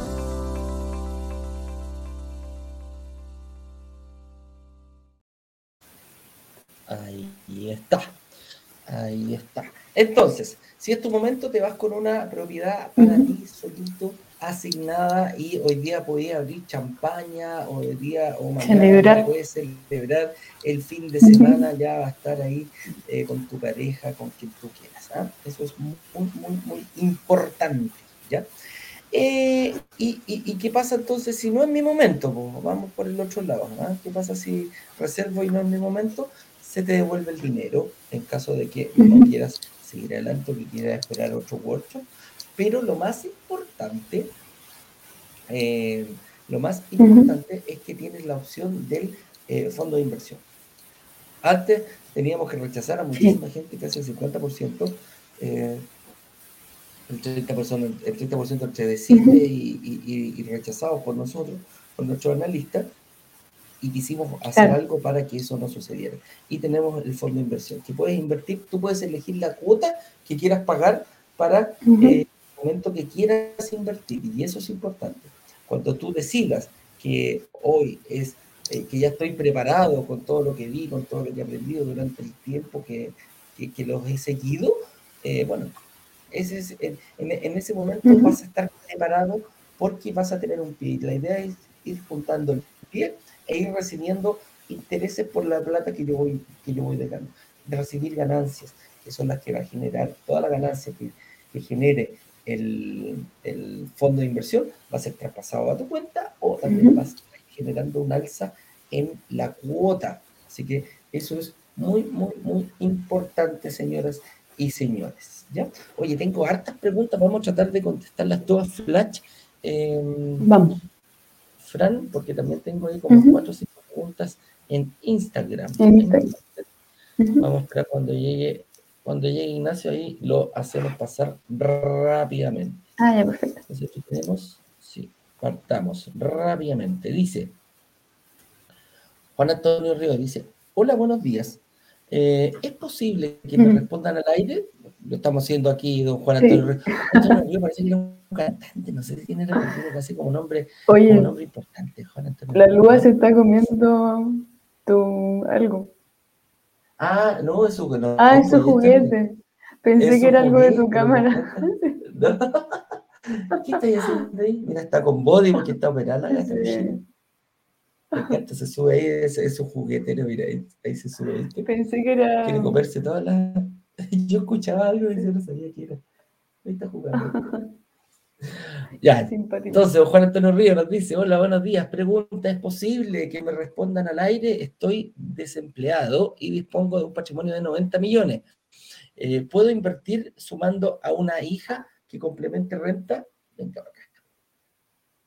Ahí está. Ahí está. Entonces, si es tu momento, te vas con una propiedad para ti solito asignada y hoy día podías abrir champaña, o hoy día o mañana puedes celebrar el fin de semana, ya va a estar ahí eh, con tu pareja, con quien tú quieras. ¿ah? Eso es muy, muy, muy importante. ¿ya? Eh, y, qué pasa entonces si no es mi momento? Pues vamos por el otro lado. ¿ah? ¿Qué pasa si reservo y no es mi momento? Se te devuelve el dinero en caso de que no quieras seguir adelante o que quieras esperar otro workshop. Pero lo más importante, eh, lo más importante es que tienes la opción del eh, fondo de inversión. Antes teníamos que rechazar a muchísima gente, casi el 50%, eh, el 30%, el 30 entre decide y, y, rechazado por nosotros, por nuestros analistas, y quisimos hacer algo para que eso no sucediera. Y tenemos el fondo de inversión, que puedes invertir, tú puedes elegir la cuota que quieras pagar para momento que quieras invertir, y eso es importante. Cuando tú decidas que hoy es eh, que ya estoy preparado con todo lo que vi, con todo lo que he aprendido durante el tiempo que, que, los he seguido, eh, bueno, ese es, en, en, ese momento vas a estar preparado porque vas a tener un pie. La idea es ir juntando el pie e ir recibiendo intereses por la plata que yo voy, que yo voy dejando, de recibir ganancias, que son las que va a generar toda la ganancia que, que genere el, fondo de inversión va a ser traspasado a tu cuenta o también vas generando un alza en la cuota. Así que eso es muy, muy, muy importante, señoras y señores. ¿ya? Oye, tengo hartas preguntas, vamos a tratar de contestarlas todas flash. Em, vamos. Fran, porque también tengo ahí como cuatro o cinco preguntas en Instagram. Vamos a esperar cuando llegue cuando llegue Ignacio ahí lo hacemos pasar rápidamente. Ah, ya, perfecto. Entonces aquí tenemos, sí, partamos rápidamente. Dice, Juan Antonio Río dice, hola, buenos días. Eh, ¿Es posible que me respondan al aire? Lo estamos haciendo aquí, don Juan Antonio. Antonio Río parece que era un cantante, no sé si tiene casi como Oye, como nombre importante. Juan Antonio la Lua se está comiendo tu algo. Ah, no, eso que no. Ah, es juguete. Pensé que era algo de tu cámara. ¿Qué estás haciendo ahí? Mira, está con body porque está operada la sí. Se sube ahí, ese, ese juguetero, mira, ahí, ahí se sube. Pensé que era. Quiere comerse todas las. Yo escuchaba algo y yo no sabía qué era. Ahí está jugando. Ya, entonces Juan Antonio Río nos dice, hola, buenos días, pregunta, ¿es posible que me respondan al aire? Estoy desempleado y dispongo de un patrimonio de 90 millones. Eh, ¿Puedo invertir sumando a una hija que complemente renta? Venga, acá.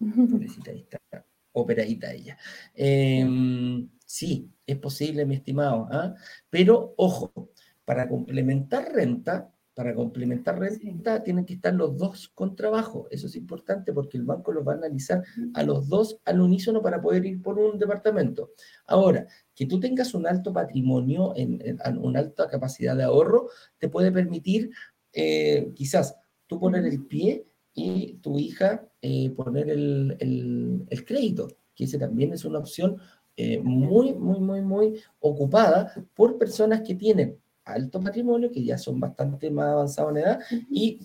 Pobrecita, ahí está, operadita ella. Em, sí, es posible, mi estimado, ¿ah? pero ojo, para complementar renta, para complementar renta tienen que estar los dos con trabajo. Eso es importante porque el banco los va a analizar a los dos al unísono para poder ir por un departamento. Ahora, que tú tengas un alto patrimonio, en, una alta capacidad de ahorro, te puede permitir eh, quizás tú poner el pie y tu hija eh, poner el, crédito, que ese también es una opción eh, muy, muy, muy, muy ocupada por personas que tienen alto patrimonio, que ya son bastante más avanzados en edad, y,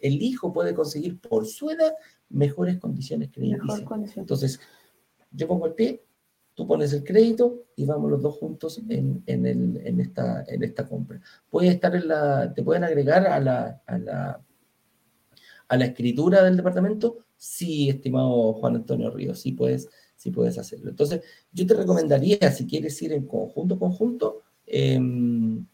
el hijo puede conseguir por su edad mejores condiciones crediticias. Entonces, yo pongo el pie, tú pones el crédito y vamos los dos juntos en, esta, en esta compra. Puede estar en la, te pueden agregar a la, a la, a la escritura del departamento, sí, estimado Juan Antonio Ríos, sí puedes, sí puedes hacerlo. Entonces, yo te recomendaría, si quieres ir en conjunto, conjunto, Em,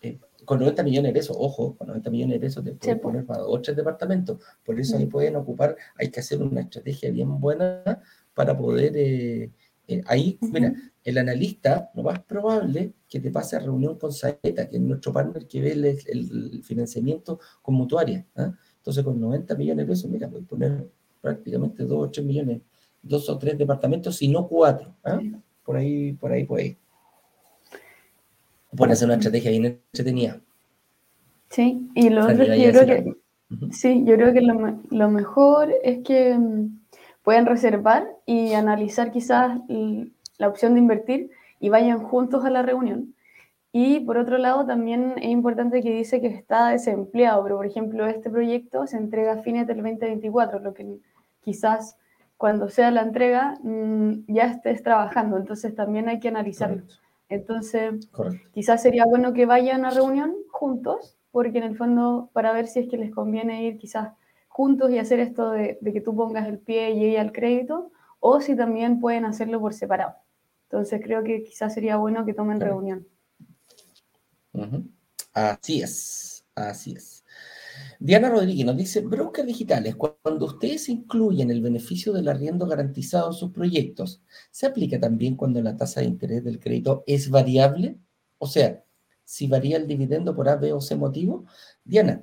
eh, con 90 millones de pesos, ojo, con 90 millones de pesos te puedes poner para otros departamentos. Por eso ahí pueden ocupar, hay que hacer una estrategia bien buena para poder. Eh, eh, ahí, mira, el analista, lo más probable que te pase a reunión con Saeta, que es nuestro partner que ve el, financiamiento con mutuaria. ¿ah? Entonces, con 90 millones de pesos, mira, puedes poner prácticamente 2 o 3 millones, dos o tres departamentos, si no cuatro. ¿ah? Por ahí, por ahí puede ir. Puede ser una estrategia bien entretenida. Sí, y lo otro es que yo creo que, sí, yo creo que lo, mejor es que mm, puedan reservar y analizar quizás la opción de invertir y vayan juntos a la reunión. Y por otro lado, también es importante que dice que está desempleado, pero por ejemplo, este proyecto se entrega a fines del 2024, lo que quizás cuando sea la entrega mm, ya estés trabajando, entonces también hay que analizarlo. Entonces, quizás sería bueno que vayan a reunión juntos, porque en el fondo, para ver si es que les conviene ir quizás juntos y hacer esto de, que tú pongas el pie y ella el crédito, o si también pueden hacerlo por separado. Entonces, creo que quizás sería bueno que tomen reunión. Así es, así es. Diana Rodríguez nos dice, brokers digitales, cuando ustedes incluyen el beneficio del arriendo garantizado en sus proyectos, ¿se aplica también cuando la tasa de interés del crédito es variable? O sea, si varía el dividendo por A, B o C motivo. Diana,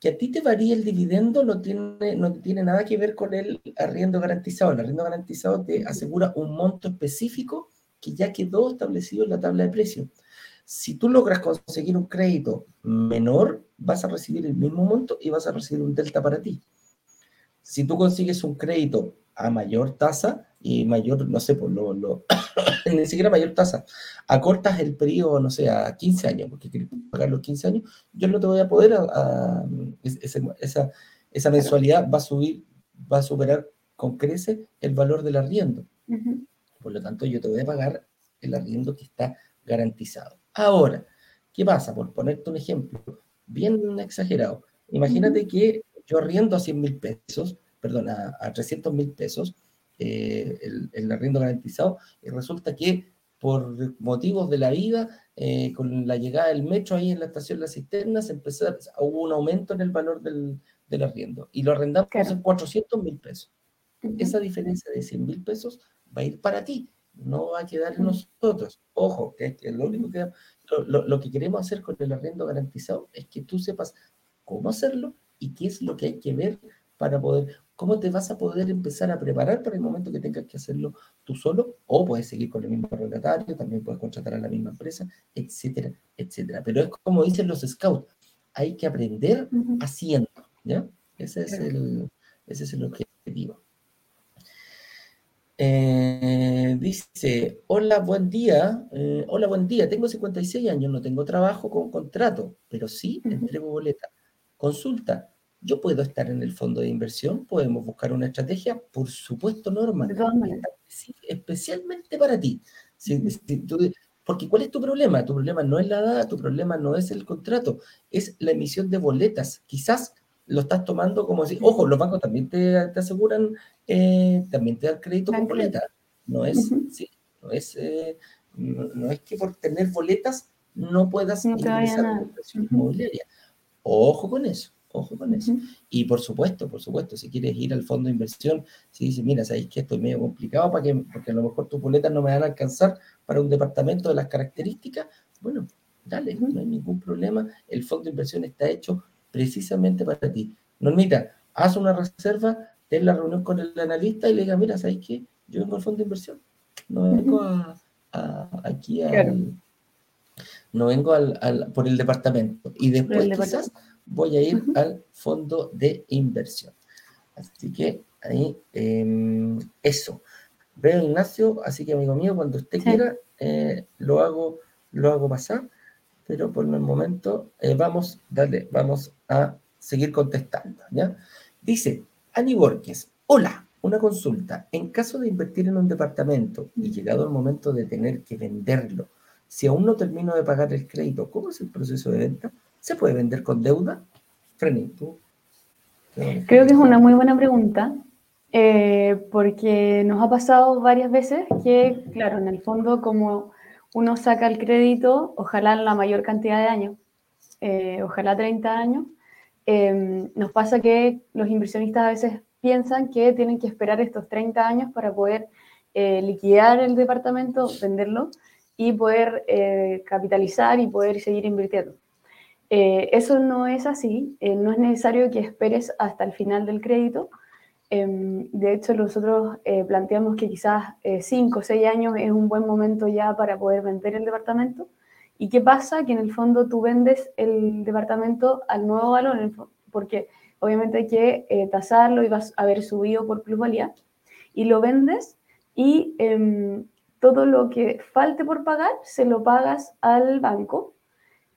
que a ti te varíe el dividendo no tiene, no tiene nada que ver con el arriendo garantizado. El arriendo garantizado te asegura un monto específico que ya quedó establecido en la tabla de precios. Si tú logras conseguir un crédito menor, vas a recibir el mismo monto y vas a recibir un delta para ti. Si tú consigues un crédito a mayor tasa y mayor, no sé, por lo, lo ni siquiera mayor tasa, acortas el periodo, no sé, a 15 años, porque quieres pagar los 15 años, yo no te voy a poder, a, esa, esa mensualidad va a subir, va a superar con crece el valor del arriendo. Por lo tanto, yo te voy a pagar el arriendo que está garantizado. Ahora, ¿qué pasa? Por ponerte un ejemplo bien exagerado. Imagínate que yo arriendo a 100 mil pesos, perdón, a, 300 mil pesos eh, el, arriendo garantizado y resulta que por motivos de la vida, eh, con la llegada del metro ahí en la estación Las Cisternas, empezó, hubo un aumento en el valor del, arriendo y lo arrendamos en 400 mil pesos. Esa diferencia de 100 mil pesos va a ir para ti no va a quedar en nosotros. Ojo, que, lo único que lo, que queremos hacer con el arriendo garantizado es que tú sepas cómo hacerlo y qué es lo que hay que ver para poder, cómo te vas a poder empezar a preparar para el momento que tengas que hacerlo tú solo, o puedes seguir con el mismo arrendatario, también puedes contratar a la misma empresa, etcétera, etcétera. Pero es como dicen los scouts, hay que aprender haciendo, ¿ya? Ese es, el, ese es el objetivo. Eh, dice, hola, buen día. Eh, hola, buen día. Tengo 56 años, no tengo trabajo con contrato, pero sí entrego boleta. Consulta, ¿yo puedo estar en el fondo de inversión? ¿Podemos buscar una estrategia? Por supuesto, Norma. Especialmente para ti. porque ¿cuál es tu problema? Tu problema no es la edad, tu problema no es el contrato, es la emisión de boletas. Quizás lo estás tomando como si, ojo, los bancos también te, aseguran, eh, también te dan crédito con boletas. No es, sí, no es, eh, no, es que por tener boletas no puedas ingresar a la inversión inmobiliaria. Ojo con eso, ojo con eso. Y por supuesto, por supuesto, si quieres ir al fondo de inversión, si dices, mira, sabéis que esto es medio complicado para que, porque a lo mejor tus boletas no me van a alcanzar para un departamento de las características, bueno, dale, no hay ningún problema. El fondo de inversión está hecho precisamente para ti. Normita, haz una reserva, ten la reunión con el analista y le diga, mira, ¿sabes qué? Yo vengo al fondo de inversión. No vengo a, aquí al, no vengo al, por el departamento. Y después quizás voy a ir al fondo de inversión. Así que ahí, em, eso. Veo Ignacio, así que amigo mío, cuando usted quiera, eh, lo, hago, lo hago pasar pero por el momento eh, vamos, dale, vamos a seguir contestando. ¿ya? Dice, Ani Borges, hola, una consulta. En caso de invertir en un departamento y llegado el momento de tener que venderlo, si aún no termino de pagar el crédito, ¿cómo es el proceso de venta? ¿Se puede vender con deuda? Freni, tú. Creo que es una muy buena pregunta, eh, porque nos ha pasado varias veces que, claro, en el fondo, como uno saca el crédito, ojalá la mayor cantidad de años, eh, ojalá 30 años. Em, nos pasa que los inversionistas a veces piensan que tienen que esperar estos 30 años para poder eh, liquidar el departamento, venderlo y poder eh, capitalizar y poder seguir invirtiendo. eso no es así, no es necesario que esperes hasta el final del crédito, de hecho, nosotros eh, planteamos que quizás 5 o 6 años es un buen momento ya para poder vender el departamento. ¿Y qué pasa? Que en el fondo tú vendes el departamento al nuevo valor, porque obviamente hay que eh, tasarlo y a haber subido por plusvalía, y lo vendes y em, todo lo que falte por pagar se lo pagas al banco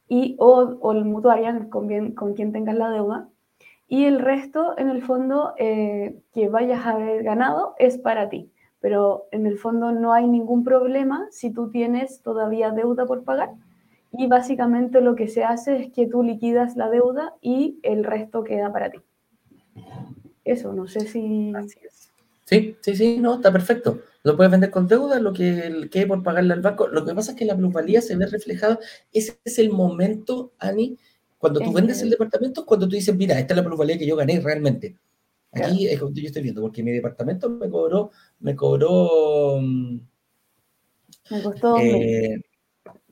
y, o, o el mutuario con, con quien tengas la deuda y el resto, en el fondo, eh, que vayas a haber ganado es para ti. Pero en el fondo no hay ningún problema si tú tienes todavía deuda por pagar. Y básicamente lo que se hace es que tú liquidas la deuda y el resto queda para ti. Eso, no sé si... Sí, sí, sí, no, está perfecto. Lo puedes vender con deuda, lo que quede por pagarle al banco. Lo que pasa es que la plusvalía se ve reflejada. Ese es el momento, Ani, cuando tú vendes el departamento, cuando tú dices, mira, esta es la plusvalía que yo gané realmente. Aquí es como yo estoy viendo, porque mi departamento me cobró, me cobró. Mm, me costó eh,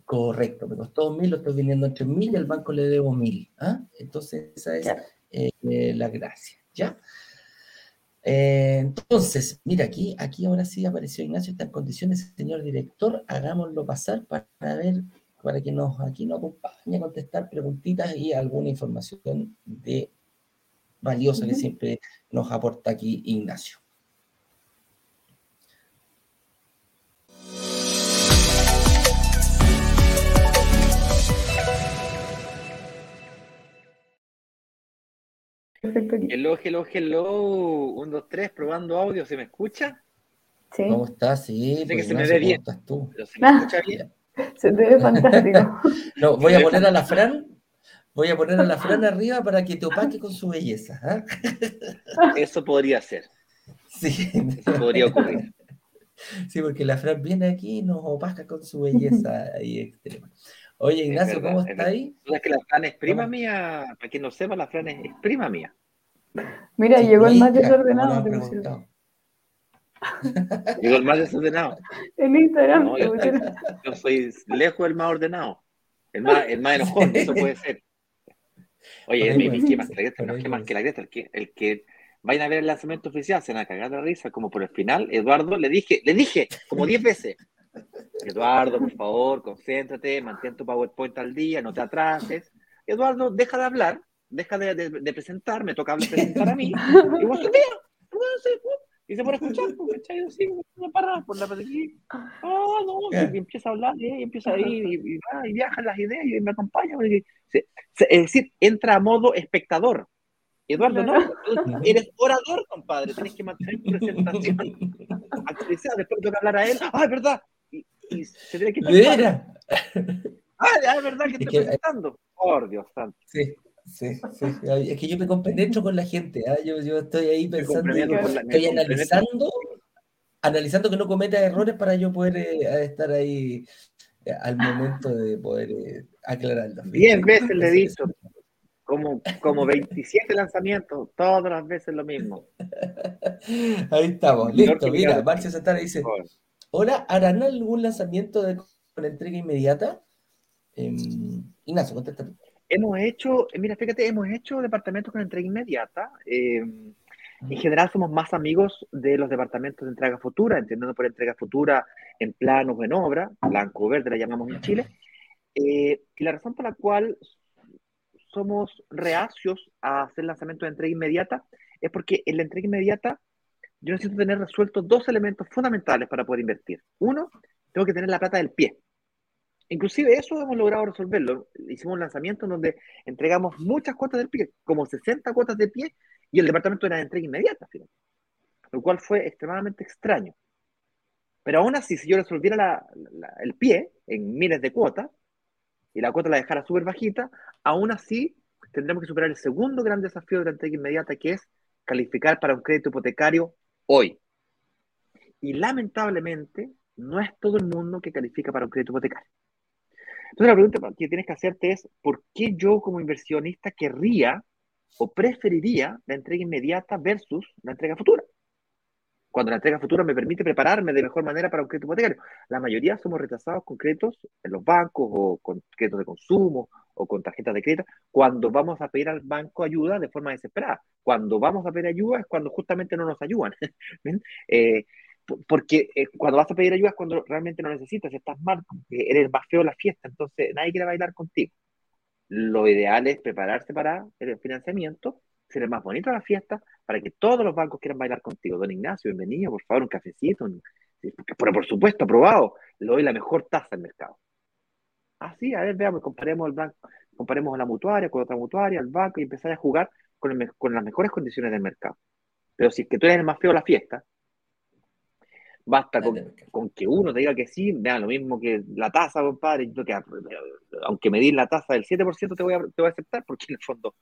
Correcto, me costó mil, lo estoy vendiendo en mil y al banco le debo mil. ¿ah? Entonces, esa es eh, eh, la gracia. ¿ya? entonces, mira, aquí, aquí ahora sí apareció Ignacio, está en condiciones, señor director, hagámoslo pasar para ver para que nos, aquí nos acompañe a contestar preguntitas y alguna información de valiosa que siempre nos aporta aquí Ignacio. Hello, hello, hello. Un, dos, tres, probando audio. ¿Se me escucha? Sí. ¿Cómo estás? Sí, sé que pues, se me ve bien. Estás tú? Pero se me escucha bien. Se te ve fantástico. No, voy a poner a la Fran, voy a poner a la Fran arriba para que te opaque con su belleza. ¿ah? Eso podría ser. Sí. Eso podría ocurrir. Sí, porque la Fran viene aquí y nos opaca con su belleza ahí extrema. Oye, Ignacio, ¿cómo está ahí? Es que la Fran es prima mía, para quien no sepa, la Fran es, prima mía. Mira, llegó el más desordenado. Digo, el más desordenado. En Instagram. yo, soy lejos del más ordenado. El más, el más enojón, eso puede ser. Oye, mi, mi, más que la no más que la Greta, el que, el que vayan a ver el lanzamiento oficial, se van a cagar de risa, como por el final, Eduardo, le dije, le dije como 10 veces, Eduardo, por favor, concéntrate, mantén tu PowerPoint al día, no te atrases. Eduardo, deja de hablar, deja de, de, presentar, me toca presentar a mí, y vos, día, y se pone a escuchar, porque ¿cachai? Así, una parada por la aquí. Ah, no, y empieza a hablar, ¿eh? y empieza a ir, y, y, y viajan las ideas, y me acompaña. es decir, entra a modo espectador. Eduardo, no, eres orador, compadre, tienes que mantener tu presentación después tengo que hablar a él, ah, es verdad, y, y se tiene que... Ah, es verdad que estoy presentando. Por Dios santo. Sí. Sí, sí. Es que yo me compenetro con la gente. ¿ah? Yo, yo, estoy ahí pensando, estoy analizando, analizando que no cometa errores para yo poder eh, estar ahí eh, al momento de poder eh, aclararlo. Diez veces le he dicho, como, como 27 lanzamientos, todas las veces lo mismo. Ahí estamos, listo. Mira, Marcia Santana dice: Hola, ¿harán algún lanzamiento de, con entrega inmediata? Eh, Ignacio, contesta Hemos hecho, mira, fíjate, hemos hecho departamentos con entrega inmediata. Eh, en general somos más amigos de los departamentos de entrega futura, entendiendo por entrega futura en planos o en obra, blanco o verde la llamamos en Chile. Eh, y la razón por la cual somos reacios a hacer lanzamiento de entrega inmediata es porque en la entrega inmediata yo necesito tener resueltos dos elementos fundamentales para poder invertir. Uno, tengo que tener la plata del pie. Inclusive eso hemos logrado resolverlo. Hicimos un lanzamiento en donde entregamos muchas cuotas del pie, como 60 cuotas de pie, y el departamento era de entrega inmediata, lo cual fue extremadamente extraño. Pero aún así, si yo resolviera el pie en miles de cuotas, y la cuota la dejara súper bajita, aún así tendremos que superar el segundo gran desafío de la entrega inmediata, que es calificar para un crédito hipotecario hoy. Y lamentablemente, no es todo el mundo que califica para un crédito hipotecario. Entonces la pregunta que tienes que hacerte es, ¿por qué yo como inversionista querría o preferiría la entrega inmediata versus la entrega futura? Cuando la entrega futura me permite prepararme de mejor manera para un crédito hipotecario. La mayoría somos retrasados con créditos en los bancos o con créditos de consumo o con tarjetas de crédito cuando vamos a pedir al banco ayuda de forma desesperada. Cuando vamos a pedir ayuda es cuando justamente no nos ayudan. eh, porque eh, cuando vas a pedir ayuda es cuando realmente no necesitas, estás mal, eres más feo la fiesta, entonces nadie quiere bailar contigo. Lo ideal es prepararse para el financiamiento, ser más bonito la fiesta, para que todos los bancos quieran bailar contigo. Don Ignacio, bienvenido, por favor, un cafecito, Pero por supuesto, aprobado, le doy la mejor tasa del mercado. Así, a ver, veamos, comparemos el banco, comparemos la mutuaria con otra mutuaria, el banco y empezar a jugar con, con las mejores condiciones del mercado. Pero si es que tú eres el más feo de la fiesta, basta con, que uno te diga que sí, vea lo mismo que la tasa, compadre, yo que, aunque medir la tasa del 7% te voy, a, te voy a aceptar, porque en el fondo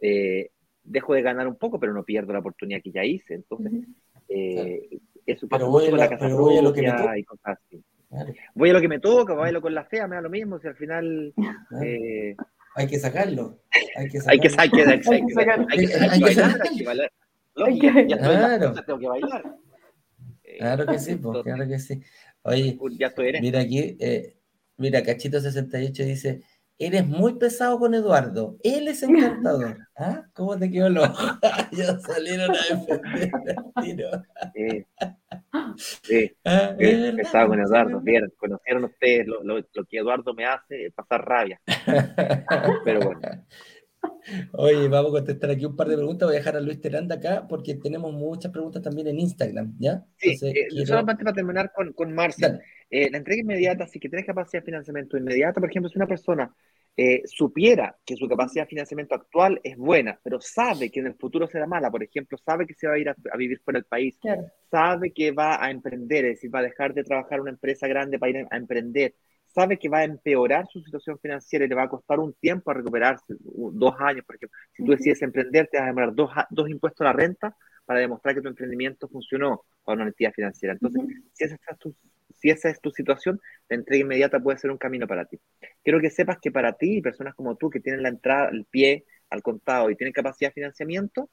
eh, dejo de ganar un poco, pero no pierdo la oportunidad que ya hice. Entonces, eh, eso pasa mucho con la casa voy a lo que me y cosas así. Voy a lo que me toca, bailo con la fea, me da lo mismo, si al final... Eh, hay que sacarlo. Hay que sacarlo. Hay que, hay que, hay que, bailar, hay que bailar. Ya claro. tengo que bailar. Claro que sí, pues, claro que sí. Oye, ya mira aquí, eh, mira, Cachito68 dice, eres muy pesado con Eduardo, él es encantador. ¿Ah? ¿Cómo te quedó el ojo? ya salieron a defender. Sí, sí, ah, pesado con Eduardo, conocieron ustedes lo, lo, lo que Eduardo me hace, pasar rabia. Pero bueno. Oye, vamos a contestar aquí un par de preguntas. Voy a dejar a Luis Teranda acá porque tenemos muchas preguntas también en Instagram, ¿ya? Sí, eh, solamente para terminar con, con Marcia. Eh, la entrega inmediata, si que tienes capacidad de financiamiento inmediata, por ejemplo, si una persona eh, supiera que su capacidad de financiamiento actual es buena, pero sabe que en el futuro será mala, por ejemplo, sabe que se va a ir a, vivir fuera del país, sabe que va a emprender, es decir, va a dejar de trabajar en una empresa grande para ir a emprender, sabe que va a empeorar su situación financiera y le va a costar un tiempo a recuperarse, dos años, por ejemplo. Si tú decides emprender, te vas a demorar dos, dos impuestos a la renta para demostrar que tu emprendimiento funcionó para una entidad financiera. Entonces, si, esa es tu, si esa es tu situación, la entrega inmediata puede ser un camino para ti. Quiero que sepas que para ti y personas como tú que tienen la entrada, el pie al contado y tienen capacidad de financiamiento,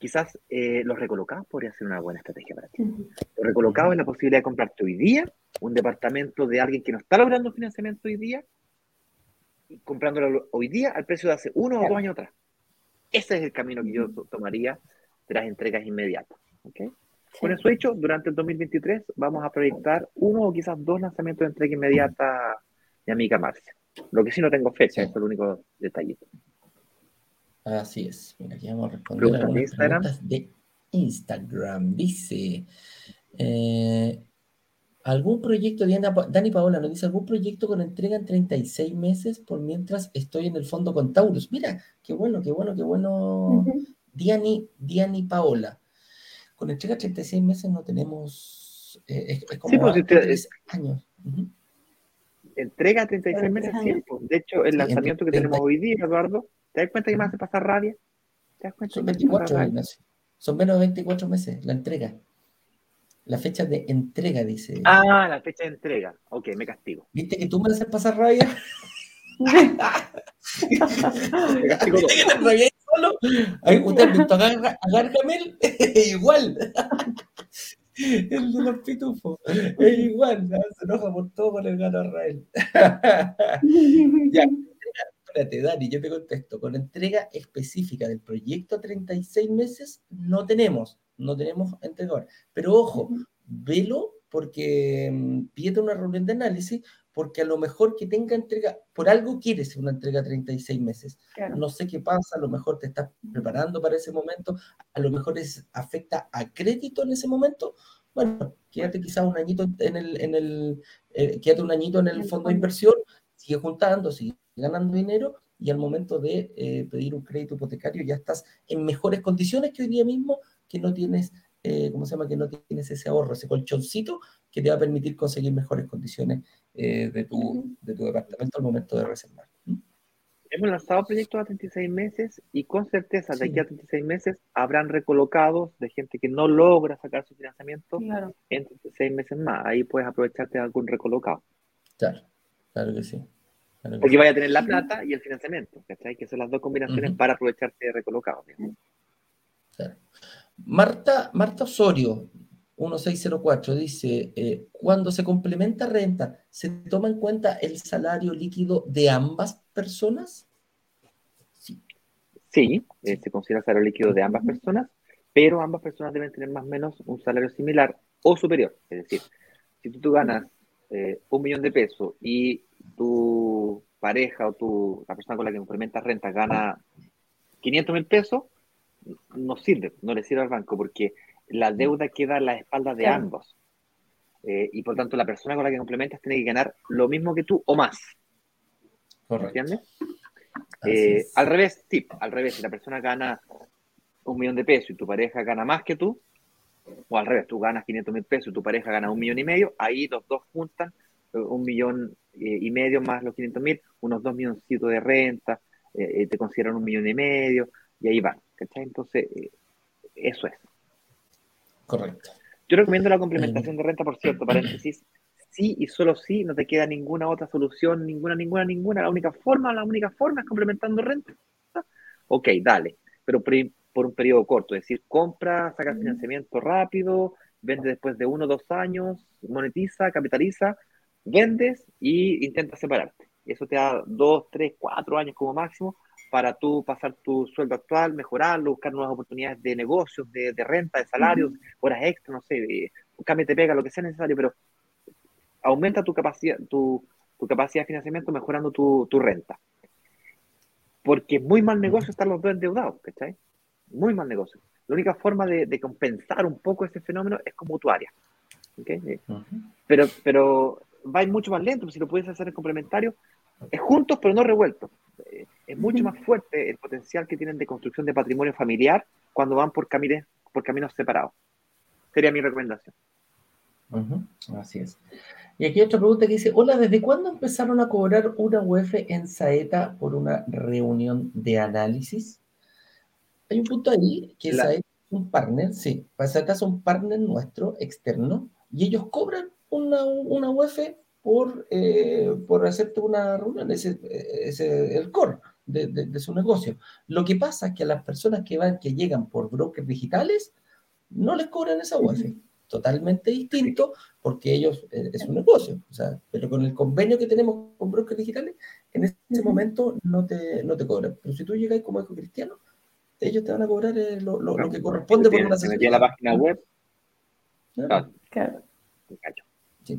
quizás eh, los recolocados podría ser una buena estrategia para ti. Los recolocados es la posibilidad de comprarte hoy día un departamento de alguien que no está logrando financiamiento hoy día, y comprándolo hoy día al precio de hace uno o dos años atrás. Ese es el camino que yo tomaría de las entregas inmediatas. ¿okay? Con eso hecho, durante el 2023 vamos a proyectar uno o quizás dos lanzamientos de entrega inmediata de amiga Marcia. Lo que sí no tengo fecha, es el único detallito. Así es. Mira, aquí vamos a responder a algunas preguntas de Instagram. Dice, eh, ¿algún proyecto, Diana, Dani Paola nos dice, algún proyecto con entrega en 36 meses por mientras estoy en el fondo con Taurus? Mira, qué bueno, qué bueno, qué bueno. Diani, Diani Paola. Con entrega en 36 meses no tenemos, eh, es, como sí, pues, años. Entrega 36 meses, tiempo. De hecho, el lanzamiento que tenemos hoy día, Eduardo, ¿Te das cuenta que me hace pasar rabia? ¿Te das cuenta Son 24 meses. Son menos de 24 meses la entrega. La fecha de entrega, dice. Ah, la fecha de entrega. Ok, me castigo. ¿Viste que tú me haces pasar rabia? me castigo ¿Viste que te rabia solo? ¿Usted ha visto a Gargamel? igual. El de los pitufos. Es igual. Se enoja por todo con el gato Israel. ya espérate, Dani, yo te contesto. Con entrega específica del proyecto a 36 meses no tenemos, no tenemos entregador. Pero ojo, velo porque mm, pídete una reunión de análisis, porque a lo mejor que tenga entrega, por algo quieres una entrega a 36 meses. No sé qué pasa, a lo mejor te estás preparando para ese momento, a lo mejor es, afecta a crédito en ese momento. Bueno, quédate quizás un añito en el, en el eh, quédate un añito en el fondo de inversión, sigue juntando, sigue ganando dinero y al momento de eh, pedir un crédito hipotecario ya estás en mejores condiciones que hoy día mismo, que no tienes, eh, ¿cómo se llama? Que no tienes ese ahorro, ese colchoncito que te va a permitir conseguir mejores condiciones eh, de, tu, de tu departamento al momento de reservar. Hemos lanzado proyectos a 36 meses y con certeza de aquí a 36 meses habrán recolocados de gente que no logra sacar su financiamiento en 36 meses más. Ahí puedes aprovecharte de algún recolocado. Claro, claro que sí. Porque vaya a tener la plata y el financiamiento, ¿cachai? Que son las dos combinaciones para aprovecharte de recolocado. Marta, Marta Osorio, 1604, dice, eh, cuando se complementa renta, ¿se toma en cuenta el salario líquido de ambas personas? Sí. Sí, eh, se considera el salario líquido de ambas personas, pero ambas personas deben tener más o menos un salario similar o superior. Es decir, si tú, tú ganas eh, un millón de pesos y tu pareja o tu, la persona con la que complementas renta gana 500 mil pesos, no sirve, no le sirve al banco porque la deuda queda a la espalda de ambos. Eh, y por tanto, la persona con la que complementas tiene que ganar lo mismo que tú o más. Correcto. ¿Entiendes? Eh, al revés, sí, al revés, si la persona gana un millón de pesos y tu pareja gana más que tú, o al revés, tú ganas 500 mil pesos y tu pareja gana un millón y medio, ahí los dos juntan eh, un millón eh, y medio más los 500 mil, unos dos milloncitos de renta, eh, eh, te consideran un millón y medio, y ahí van, ¿cachai? Entonces, eh, eso es. Correcto. Yo recomiendo la complementación de renta, por cierto, paréntesis, sí y solo sí, no te queda ninguna otra solución, ninguna, ninguna, ninguna. La única forma, la única forma es complementando renta. Ok, dale, pero por, un periodo corto, es decir, compra, saca financiamiento rápido, vende después de uno o dos años, monetiza, capitaliza, vendes y intenta separarte. Eso te da dos, tres, cuatro años como máximo para tú pasar tu sueldo actual, mejorarlo, buscar nuevas oportunidades de negocios, de, de renta, de salarios, horas extras, no sé, cámbiate pega, lo que sea necesario, pero aumenta tu capacidad, tu, tu capacidad de financiamiento mejorando tu, tu, renta. Porque es muy mal negocio estar los dos endeudados, ¿cachai? Muy mal negocio. La única forma de, de compensar un poco ese fenómeno es con mutuaria. ¿okay? Uh -huh. Pero, pero va mucho más lento, si lo puedes hacer en complementario, es juntos pero no revueltos. Es mucho más fuerte el potencial que tienen de construcción de patrimonio familiar cuando van por, caminos, por caminos separados. Sería mi recomendación. Uh -huh. Así es. Y aquí otra pregunta que dice, hola, ¿desde cuándo empezaron a cobrar una UF en Saeta por una reunión de análisis? Hay un punto ahí que es un partner, sí, Saeta es un partner nuestro, externo, y ellos cobran una, una UF por, eh, por hacerte una reunión, ese es el core de, de, de, su negocio. Lo que pasa es que a las personas que van, que llegan por brokers digitales, no les cobran esa UF. Totalmente distinto, porque ellos eh, es un negocio, o sea, pero con el convenio que tenemos con brokers digitales, en ese momento no te, no te cobran. Pero si tú llegas como hijo cristiano, ellos te van a cobrar eh, lo, lo, lo, que corresponde por una asesoría. la página web. Claro. claro. Sí,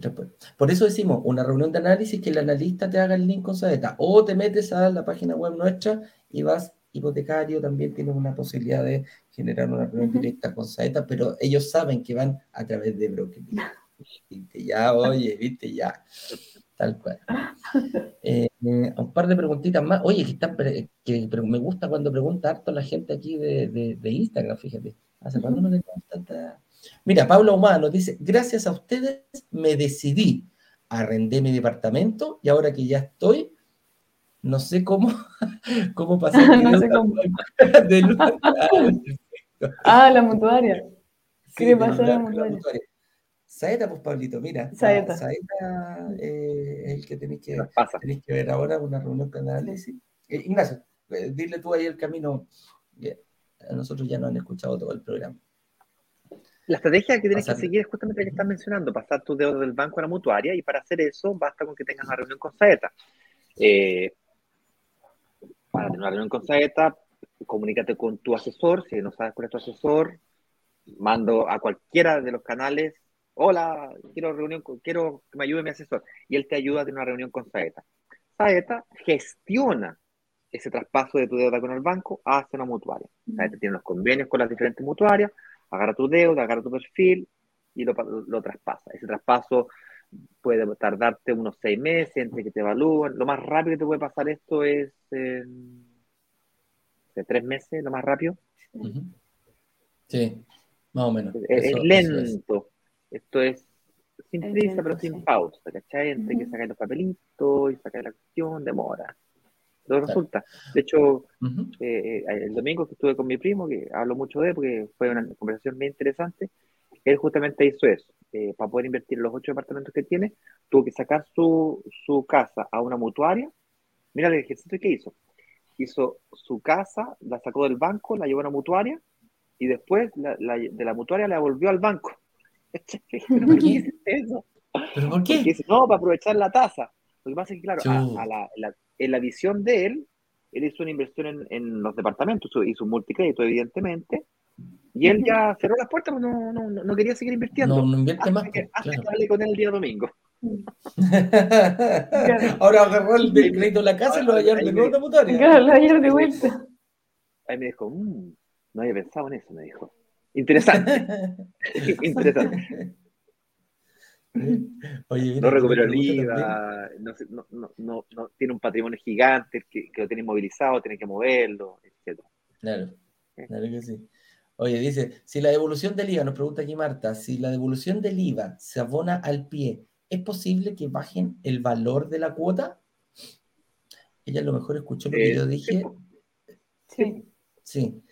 por eso decimos una reunión de análisis que el analista te haga el link con Saeta o te metes a la página web nuestra y vas hipotecario, también tienes una posibilidad de generar una reunión uh -huh. directa con Saeta, pero ellos saben que van a través de broker. Viste, ya, oye, viste, ya. Tal cual. Eh, un par de preguntitas más. Oye, que, están, que me gusta cuando pregunta harto la gente aquí de, de, de Instagram, fíjate. ¿Hace uh -huh. cuándo no tenemos tanta... Mira, Pablo Humano dice, gracias a ustedes me decidí, arrendé mi departamento y ahora que ya estoy, no sé cómo, cómo pasar. no sé cómo. De luz. ah, la mutuaria. ¿Qué Sí, le pasa a la mutuaria? Saeta, pues Pablito, mira. Saeta. Saeta eh, es el que tenéis que, tenéis que ver ahora, una reunión con análisis. Eh, Ignacio, eh, dile tú ahí el camino. A nosotros ya nos han escuchado todo el programa. La estrategia que tienes Pasar- que seguir es justamente la que estás mencionando, pasar tus dedos del banco a la mutuaria y para hacer eso basta con que tengas una reunión con Saeta. Eh, para tener una reunión con Saeta, comunícate con tu asesor, si no sabes cuál es tu asesor, mando a cualquiera de los canales, hola, quiero reunión, con- quiero que me ayude mi asesor, y él te ayuda a tener una reunión con Saeta. Saeta gestiona ese traspaso de tu deuda con el banco hacia una mutuaria. Saeta tiene los convenios con las diferentes mutuarias, agarra tu deuda, agarra tu perfil y lo, lo traspasa. Ese traspaso puede tardarte unos seis meses entre que te evalúen. Lo más rápido que te puede pasar esto es eh, de tres meses, lo más rápido. Sí, más o menos. Es, Eso- es eso lento. Esto es sin prisa, pero sin sí. pausa, ¿cachai? Entre que Ujú. sacáis los papelitos y sacáis la acción, demora. Pero Claro. resulta. De hecho, eh, eh, el domingo que estuve con mi primo, que hablo mucho de él porque fue una conversación bien interesante, él justamente hizo eso. Eh, para poder invertir en los ocho departamentos que tiene, tuvo que sacar su, su casa a una mutuaria. Mira el ejercicio que hizo. Hizo su casa, la sacó del banco, la llevó a una mutuaria y después la- la- de la mutuaria la volvió al banco. ¿Pero por qué hiciste eso? ¿Pero por Porque qué? dice, no, para aprovechar la tasa. Lo que pasa es que, claro, a, a la, la- en la visión de él, él hizo una inversión en, en los departamentos, hizo- un multicrédito, evidentemente, y él ya cerró las puertas, pues no, no, no, no quería seguir invirtiendo. No, no invierte hasta más, que, pues, hasta claro. que hablé con él el día domingo. Ahora agarró el crédito de la casa y lo llevar de nuevo a una mutuaria. Claro, lo ayer de vuelta. Ahí me dijo, "Mm, no había pensado en eso, me dijo. Interesante, interesante. Oye, no recuperó el IVA, no, tiene un patrimonio gigante que, lo tiene inmovilizado, tiene que moverlo, etc. Claro, claro que sí. Oye, dice, si la devolución del IVA, nos pregunta aquí Marta, si la devolución del IVA se abona al pie, ¿es posible que bajen el valor de la cuota? Ella a lo mejor escuchó lo que yo dije. Sí. Sí.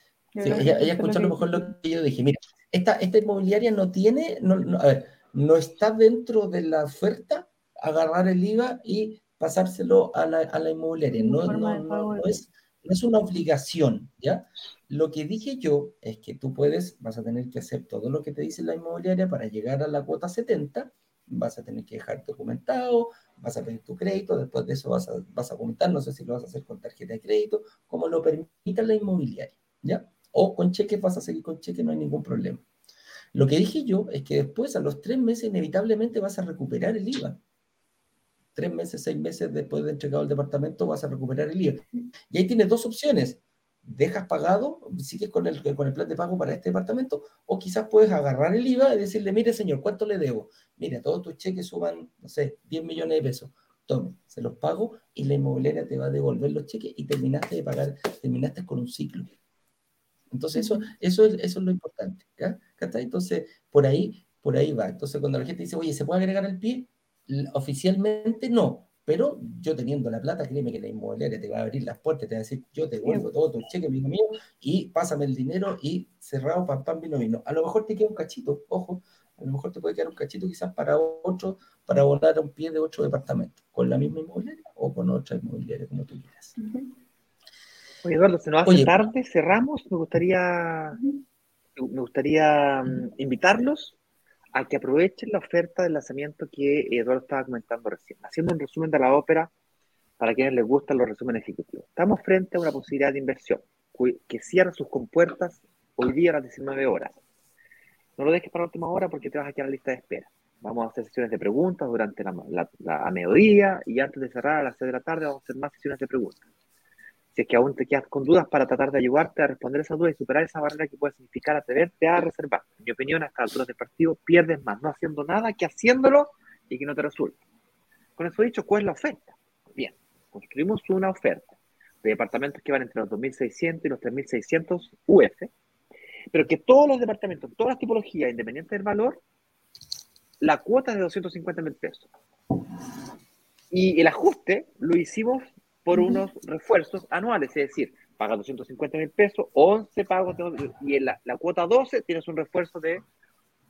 Ella, escuchó a lo mejor lo que yo dije. Mira, esta, esta inmobiliaria no tiene, no, a ver, no está dentro de la oferta agarrar el IVA y pasárselo a la, a la inmobiliaria. No, no, es, no es una obligación, ¿ya? Lo que dije yo es que tú puedes, vas a tener que hacer todo lo que te dice la inmobiliaria para llegar a la cuota 70, vas a tener que dejar documentado, vas a pedir tu crédito, después de eso vas a, vas a comentar, no sé si lo vas a hacer con tarjeta de crédito, como lo permita la inmobiliaria, ¿ya? O con cheques vas a seguir con cheques, no hay ningún problema. Lo que dije yo es que después, a los tres meses, inevitablemente vas a recuperar el IVA. Tres meses, seis meses después de entregado el departamento, vas a recuperar el IVA. Y ahí tienes dos opciones. Dejas pagado, sigues con el, con el plan de pago para este departamento, o quizás puedes agarrar el IVA y decirle, mire señor, ¿cuánto le debo? Mire, todos tus cheques suban, no sé, 10 millones de pesos. Tome, se los pago y la inmobiliaria te va a devolver los cheques y terminaste de pagar, terminaste con un ciclo. Entonces, eso, eso, es, eso es lo importante. ¿ya? Entonces, por ahí, por ahí va. Entonces, cuando la gente dice, oye, ¿se puede agregar el pie? Oficialmente no, pero yo teniendo la plata, créeme que la inmobiliaria te va a abrir las puertas, te va a decir, yo te devuelvo todo tu cheque, amigo mío, y pásame el dinero y cerrado, pam, pam, vino, vino. A lo mejor te queda un cachito, ojo, a lo mejor te puede quedar un cachito quizás para otro, para abonar un pie de otro departamento, con la misma inmobiliaria o con otra inmobiliaria, como tú quieras. Oye, Eduardo, se nos hace tarde, cerramos. Me gustaría, me gustaría mm, invitarlos a que aprovechen la oferta de lanzamiento que Eduardo estaba comentando recién, haciendo un resumen de la ópera para quienes les gustan los resúmenes ejecutivos. Estamos frente a una posibilidad de inversión que cierra sus compuertas hoy día a las 19 horas. No lo dejes para la última hora porque te vas a quedar en la lista de espera. Vamos a hacer sesiones de preguntas durante la, a mediodía y antes de cerrar a las 6 de la tarde vamos a hacer más sesiones de preguntas si es que aún te quedas con dudas para tratar de ayudarte a responder esas dudas y superar esa barrera que puede significar atreverte a reservar. En mi opinión, a esta altura del partido pierdes más no haciendo nada que haciéndolo y que no te resulte. Con eso dicho, ¿cuál es la oferta? Bien, construimos una oferta de departamentos que van entre los 2.600 y los 3.600 UF, pero que todos los departamentos, todas las tipologías, independiente del valor, la cuota es de 250 mil pesos. Y el ajuste lo hicimos por unos refuerzos anuales, es decir, pagas 250 mil pesos, 11 pagos, y en la, cuota 12 tienes un refuerzo de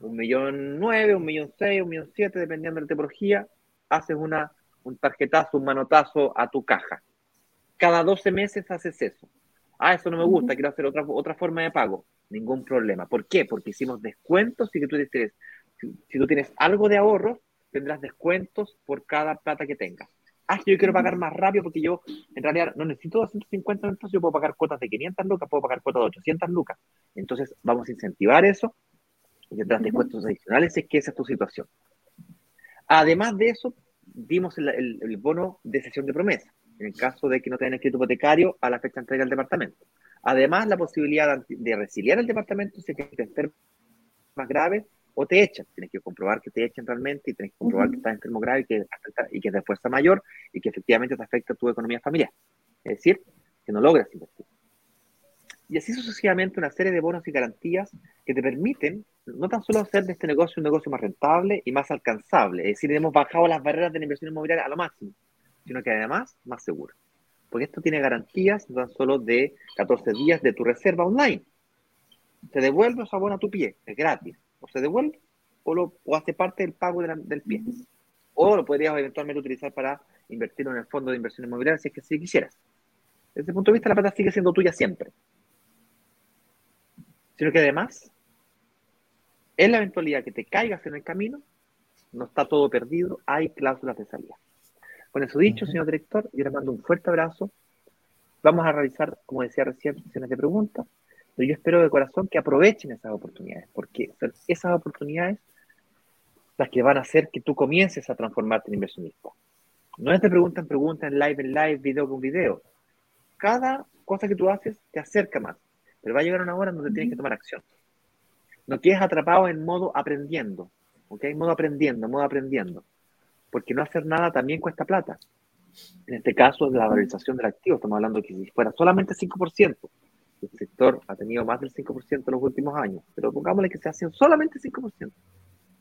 un millón nueve, un millón seis, un millón siete, dependiendo de la tipología, haces una, un tarjetazo, un manotazo a tu caja. Cada 12 meses haces eso. Ah, eso no me gusta, quiero hacer otra, otra forma de pago. Ningún problema. ¿Por qué? Porque hicimos descuentos y que tú tienes, si tú tienes algo de ahorro, tendrás descuentos por cada plata que tengas ah, yo quiero pagar más rápido porque yo en realidad no necesito 250 pesos, yo puedo pagar cuotas de 500 lucas, puedo pagar cuotas de 800 lucas. Entonces vamos a incentivar eso y tendrás descuentos adicionales si es que esa es tu situación. Además de eso, dimos el, bono de sesión de promesa, en el caso de que no tengan escrito hipotecario a la fecha de entrega del departamento. Además, la posibilidad de, resiliar el departamento si es que te enfermas más grave o te echan. Tienes que comprobar que te echan realmente y tienes que comprobar que estás enfermo grave y que, y que es de fuerza mayor y que efectivamente te afecta tu economía familiar. Es decir, que no logras invertir. Y así sucesivamente una serie de bonos y garantías que te permiten no tan solo hacer de este negocio un negocio más rentable y más alcanzable, es decir, hemos bajado las barreras de la inversión inmobiliaria a lo máximo, sino que además más seguro. Porque esto tiene garantías no tan solo de 14 días de tu reserva online. Te devuelve esa bono a tu pie, es gratis o se devuelve o, lo, hace parte del pago del pie. O lo podrías eventualmente utilizar para invertirlo en el fondo de inversión inmobiliaria si es que sí quisieras. Desde ese punto de vista, la plata sigue siendo tuya siempre. Sino que además, en la eventualidad que te caigas en el camino, no está todo perdido, hay cláusulas de salida. Con eso dicho, señor director, yo le mando un fuerte abrazo. Vamos a realizar, como decía recién, sesiones de preguntas. Pero yo espero de corazón que aprovechen esas oportunidades, porque son esas oportunidades las que van a hacer que tú comiences a transformarte en inversionista. No es de pregunta en pregunta, en live en live, video con video. Cada cosa que tú haces te acerca más, pero va a llegar una hora donde tienes que tomar acción. No quedes atrapado en modo aprendiendo. ¿ok? Modo aprendiendo, modo aprendiendo. Porque no hacer nada también cuesta plata. En este caso, la valorización del activo. Estamos hablando que si fuera solamente 5%, el sector ha tenido más del 5% en los últimos años, pero pongámosle que se hace solamente 5%.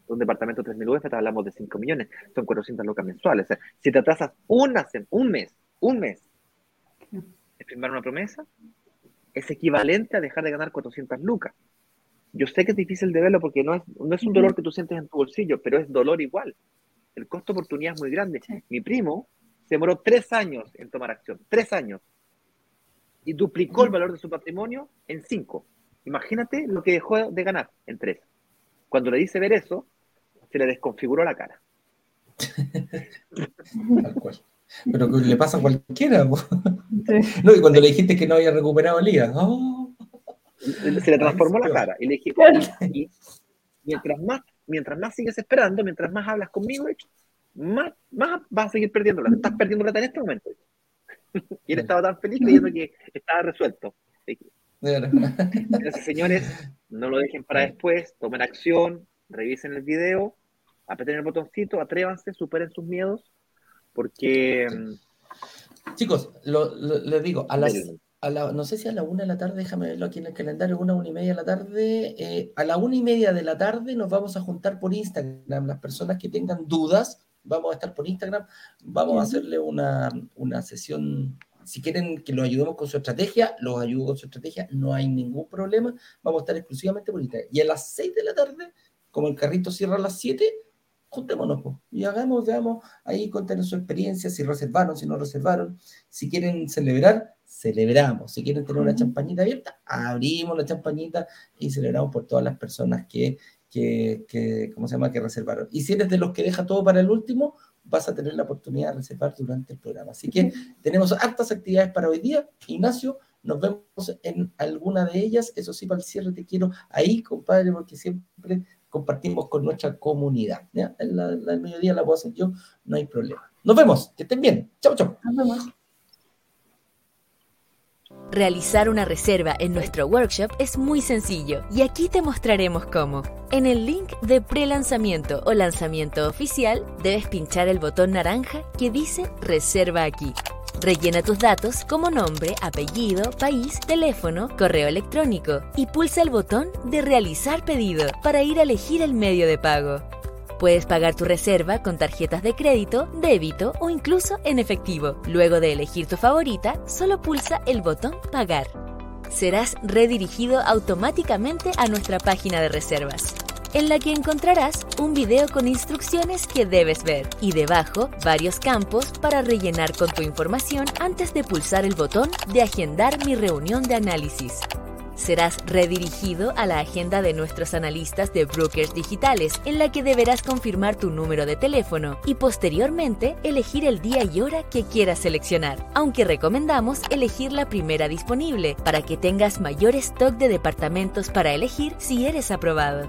Un departamento de 3.000 UF, te hablamos de 5 millones, son 400 lucas mensuales. O sea, si te atrasas una, un mes, un mes, de firmar una promesa, es equivalente a dejar de ganar 400 lucas. Yo sé que es difícil de verlo porque no es, no es un dolor que tú sientes en tu bolsillo, pero es dolor igual. El costo de oportunidad es muy grande. Mi primo se demoró tres años en tomar acción, tres años, y duplicó el valor de su patrimonio en cinco. Imagínate lo que dejó de ganar en tres. Cuando le dice ver eso, se le desconfiguró la cara. Pero le pasa a cualquiera. No, y cuando le dijiste que no había recuperado el IVA, ¡oh! se le transformó la cara. Y le dije, mientras más, mientras más sigues esperando, mientras más hablas conmigo, más, más vas a seguir perdiendo la Estás perdiendo plata en este momento. Y él estaba tan feliz creyendo que estaba resuelto. Entonces, señores, no lo dejen para después, tomen acción, revisen el video, aprieten el botoncito, atrévanse, superen sus miedos, porque... Chicos, les digo, a las, a la, no sé si a la una de la tarde, déjame verlo aquí en el calendario, una, una y media de la tarde, eh, a la una y media de la tarde nos vamos a juntar por Instagram, las personas que tengan dudas, vamos a estar por Instagram, vamos a hacerle una, una sesión si quieren que los ayudemos con su estrategia, los ayudo con su estrategia, no hay ningún problema. Vamos a estar exclusivamente por Instagram. Y a las 6 de la tarde, como el carrito cierra a las 7, juntémonos y hagamos, veamos, ahí conten su experiencia, si reservaron, si no reservaron. Si quieren celebrar, celebramos. Si quieren tener una champañita abierta, abrimos la champañita y celebramos por todas las personas que, que, que, ¿cómo se llama?, que reservaron. Y si eres de los que deja todo para el último, vas a tener la oportunidad de reservar durante el programa. Así que tenemos hartas actividades para hoy día. Ignacio, nos vemos en alguna de ellas. Eso sí, para el cierre te quiero ahí, compadre, porque siempre compartimos con nuestra comunidad. ¿ya? La, la, mediodía la puedo hacer yo, no hay problema. Nos vemos, que estén bien. Chao, chao. Nos vemos. Realizar una reserva en nuestro workshop es muy sencillo y aquí te mostraremos cómo. En el link de pre-lanzamiento o lanzamiento oficial debes pinchar el botón naranja que dice Reserva aquí. Rellena tus datos como nombre, apellido, país, teléfono, correo electrónico y pulsa el botón de Realizar pedido para ir a elegir el medio de pago. Puedes pagar tu reserva con tarjetas de crédito, débito o incluso en efectivo. Luego de elegir tu favorita, solo pulsa el botón Pagar. Serás redirigido automáticamente a nuestra página de reservas, en la que encontrarás un video con instrucciones que debes ver y debajo varios campos para rellenar con tu información antes de pulsar el botón de Agendar mi reunión de análisis serás redirigido a la agenda de nuestros analistas de brokers digitales, en la que deberás confirmar tu número de teléfono y posteriormente elegir el día y hora que quieras seleccionar, aunque recomendamos elegir la primera disponible para que tengas mayor stock de departamentos para elegir si eres aprobado.